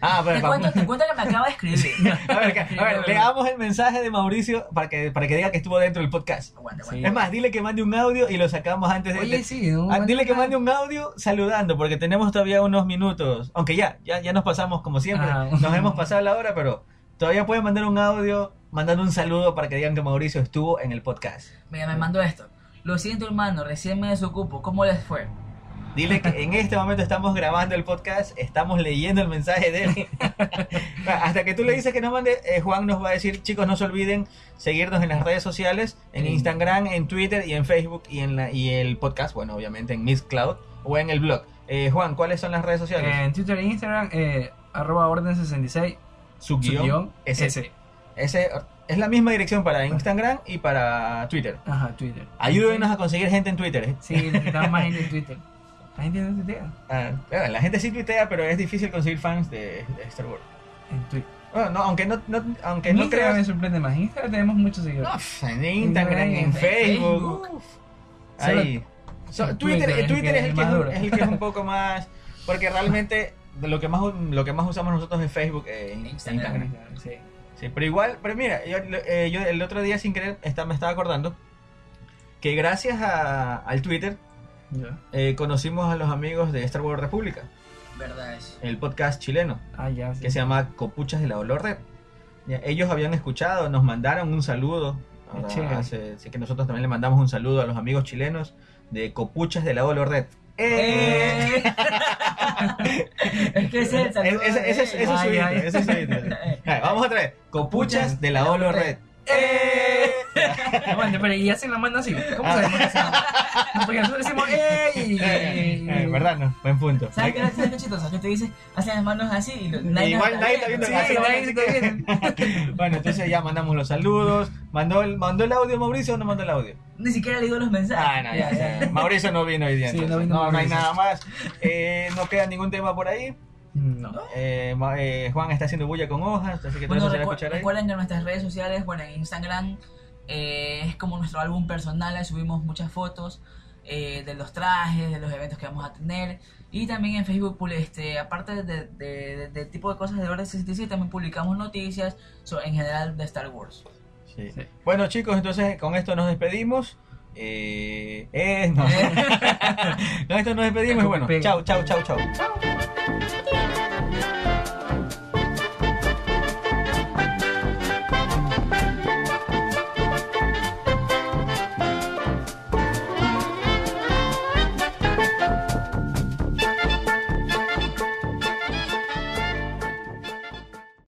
Ah, Te pero cuento, te cuento que me acaba de escribir. A ver, que- a ver, leamos el mensaje de Mauricio para que, para que diga que estuvo dentro del podcast. Aguanta, Sí. aguanta. Es más, dile que mande un audio y lo sacamos antes de... Oye, de- sí. ¿no? Ah, dile que mande un audio saludando, porque tenemos todavía unos minutos. Aunque ya, ya, ya nos pasamos como siempre. Ah. Nos hemos pasado la hora, pero todavía pueden mandar un audio mandando un saludo para que digan que Mauricio estuvo en el podcast. Mira, me mandó esto. Lo siento, hermano, recién me desocupo. ¿Cómo les fue? Dile que en este momento estamos grabando el podcast, estamos leyendo el mensaje de él. Hasta que tú le dices que nos mande, eh, Juan nos va a decir, chicos, no se olviden seguirnos en las redes sociales, en. Instagram, en Twitter y en Facebook y en la, y el podcast, bueno, obviamente en Mixcloud o en el blog. Eh, Juan, ¿cuáles son las redes sociales? En Twitter e Instagram, eh, arroba orden 66, Su su guion, guion, ese. ese. Es la misma dirección para Instagram y para Twitter. Ajá, Twitter. Ayúdenos a conseguir gente en Twitter. ¿eh? Sí, necesitamos más gente en Twitter. La gente no tuitea. Ah, la gente sí tuitea, pero es difícil conseguir fans de, de Star Wars. En Twitter. Bueno, no, aunque no, no- aunque En no Instagram me sorprende más. En Instagram tenemos muchos No, seguidores. pf, en Instagram, en, En Facebook. Facebook. Ahí. So, Twitter, Twitter, Twitter es, el que es, un- duro. es el que es un poco más. Porque realmente lo que más lo que más usamos nosotros es Facebook e Instagram. Instagram. Instagram, sí. Sí, pero igual, pero mira, yo, eh, yo el otro día sin querer está- me estaba acordando que gracias a- al Twitter Ya. eh, conocimos a los amigos de Star Wars República, Verdad es. el podcast chileno, Ah, ya. sí. que se llama Copuchas de la Olor Red. Ya, ellos habían escuchado, nos mandaron un saludo. Así que nosotros también le mandamos un saludo a los amigos chilenos de Copuchas de la Olor Red. ¡Eh! es que ese es el saludo. Ese, es- su intro, Vamos otra vez. Copuchas de la Olor Red. ¡Eh! Aguante, pero y hacen la mano así. ¿Cómo sabemos que hacen? Porque nosotros decimos ¡Ey! Eh, ¿Verdad? No, buen punto. ¿Sabes qué, ¿Sabes qué chistoso? Que te dices, hacen las manos así y lo- Igual nadie está viendo. Sí, nadie está. Bueno, entonces ya mandamos los saludos. ¿Mandó el, mandó el audio Mauricio o no mandó el audio? Ni siquiera le digo los mensajes. Ah, no, ya, ya. Mauricio no vino hoy día. Sí, entonces. no no, vino no hay Mauricio. nada más. Eh, no queda ningún tema por ahí. No. Eh, eh, Juan está haciendo bulla con hojas, así que todo Bueno, eso se va a recu- escuchar ahí. recuerden que en nuestras redes sociales, bueno, en Instagram eh, es como nuestro álbum personal, ahí subimos muchas fotos eh, de los trajes, de los eventos que vamos a tener. Y también en Facebook, este, aparte de, de, de- de tipo de cosas de Orden 67, también publicamos noticias so- en general de Star Wars. Sí. Sí. Bueno, chicos, entonces con esto nos despedimos. Eh, eh no. Con esto nos despedimos y bueno, chao, chao, chao, chao.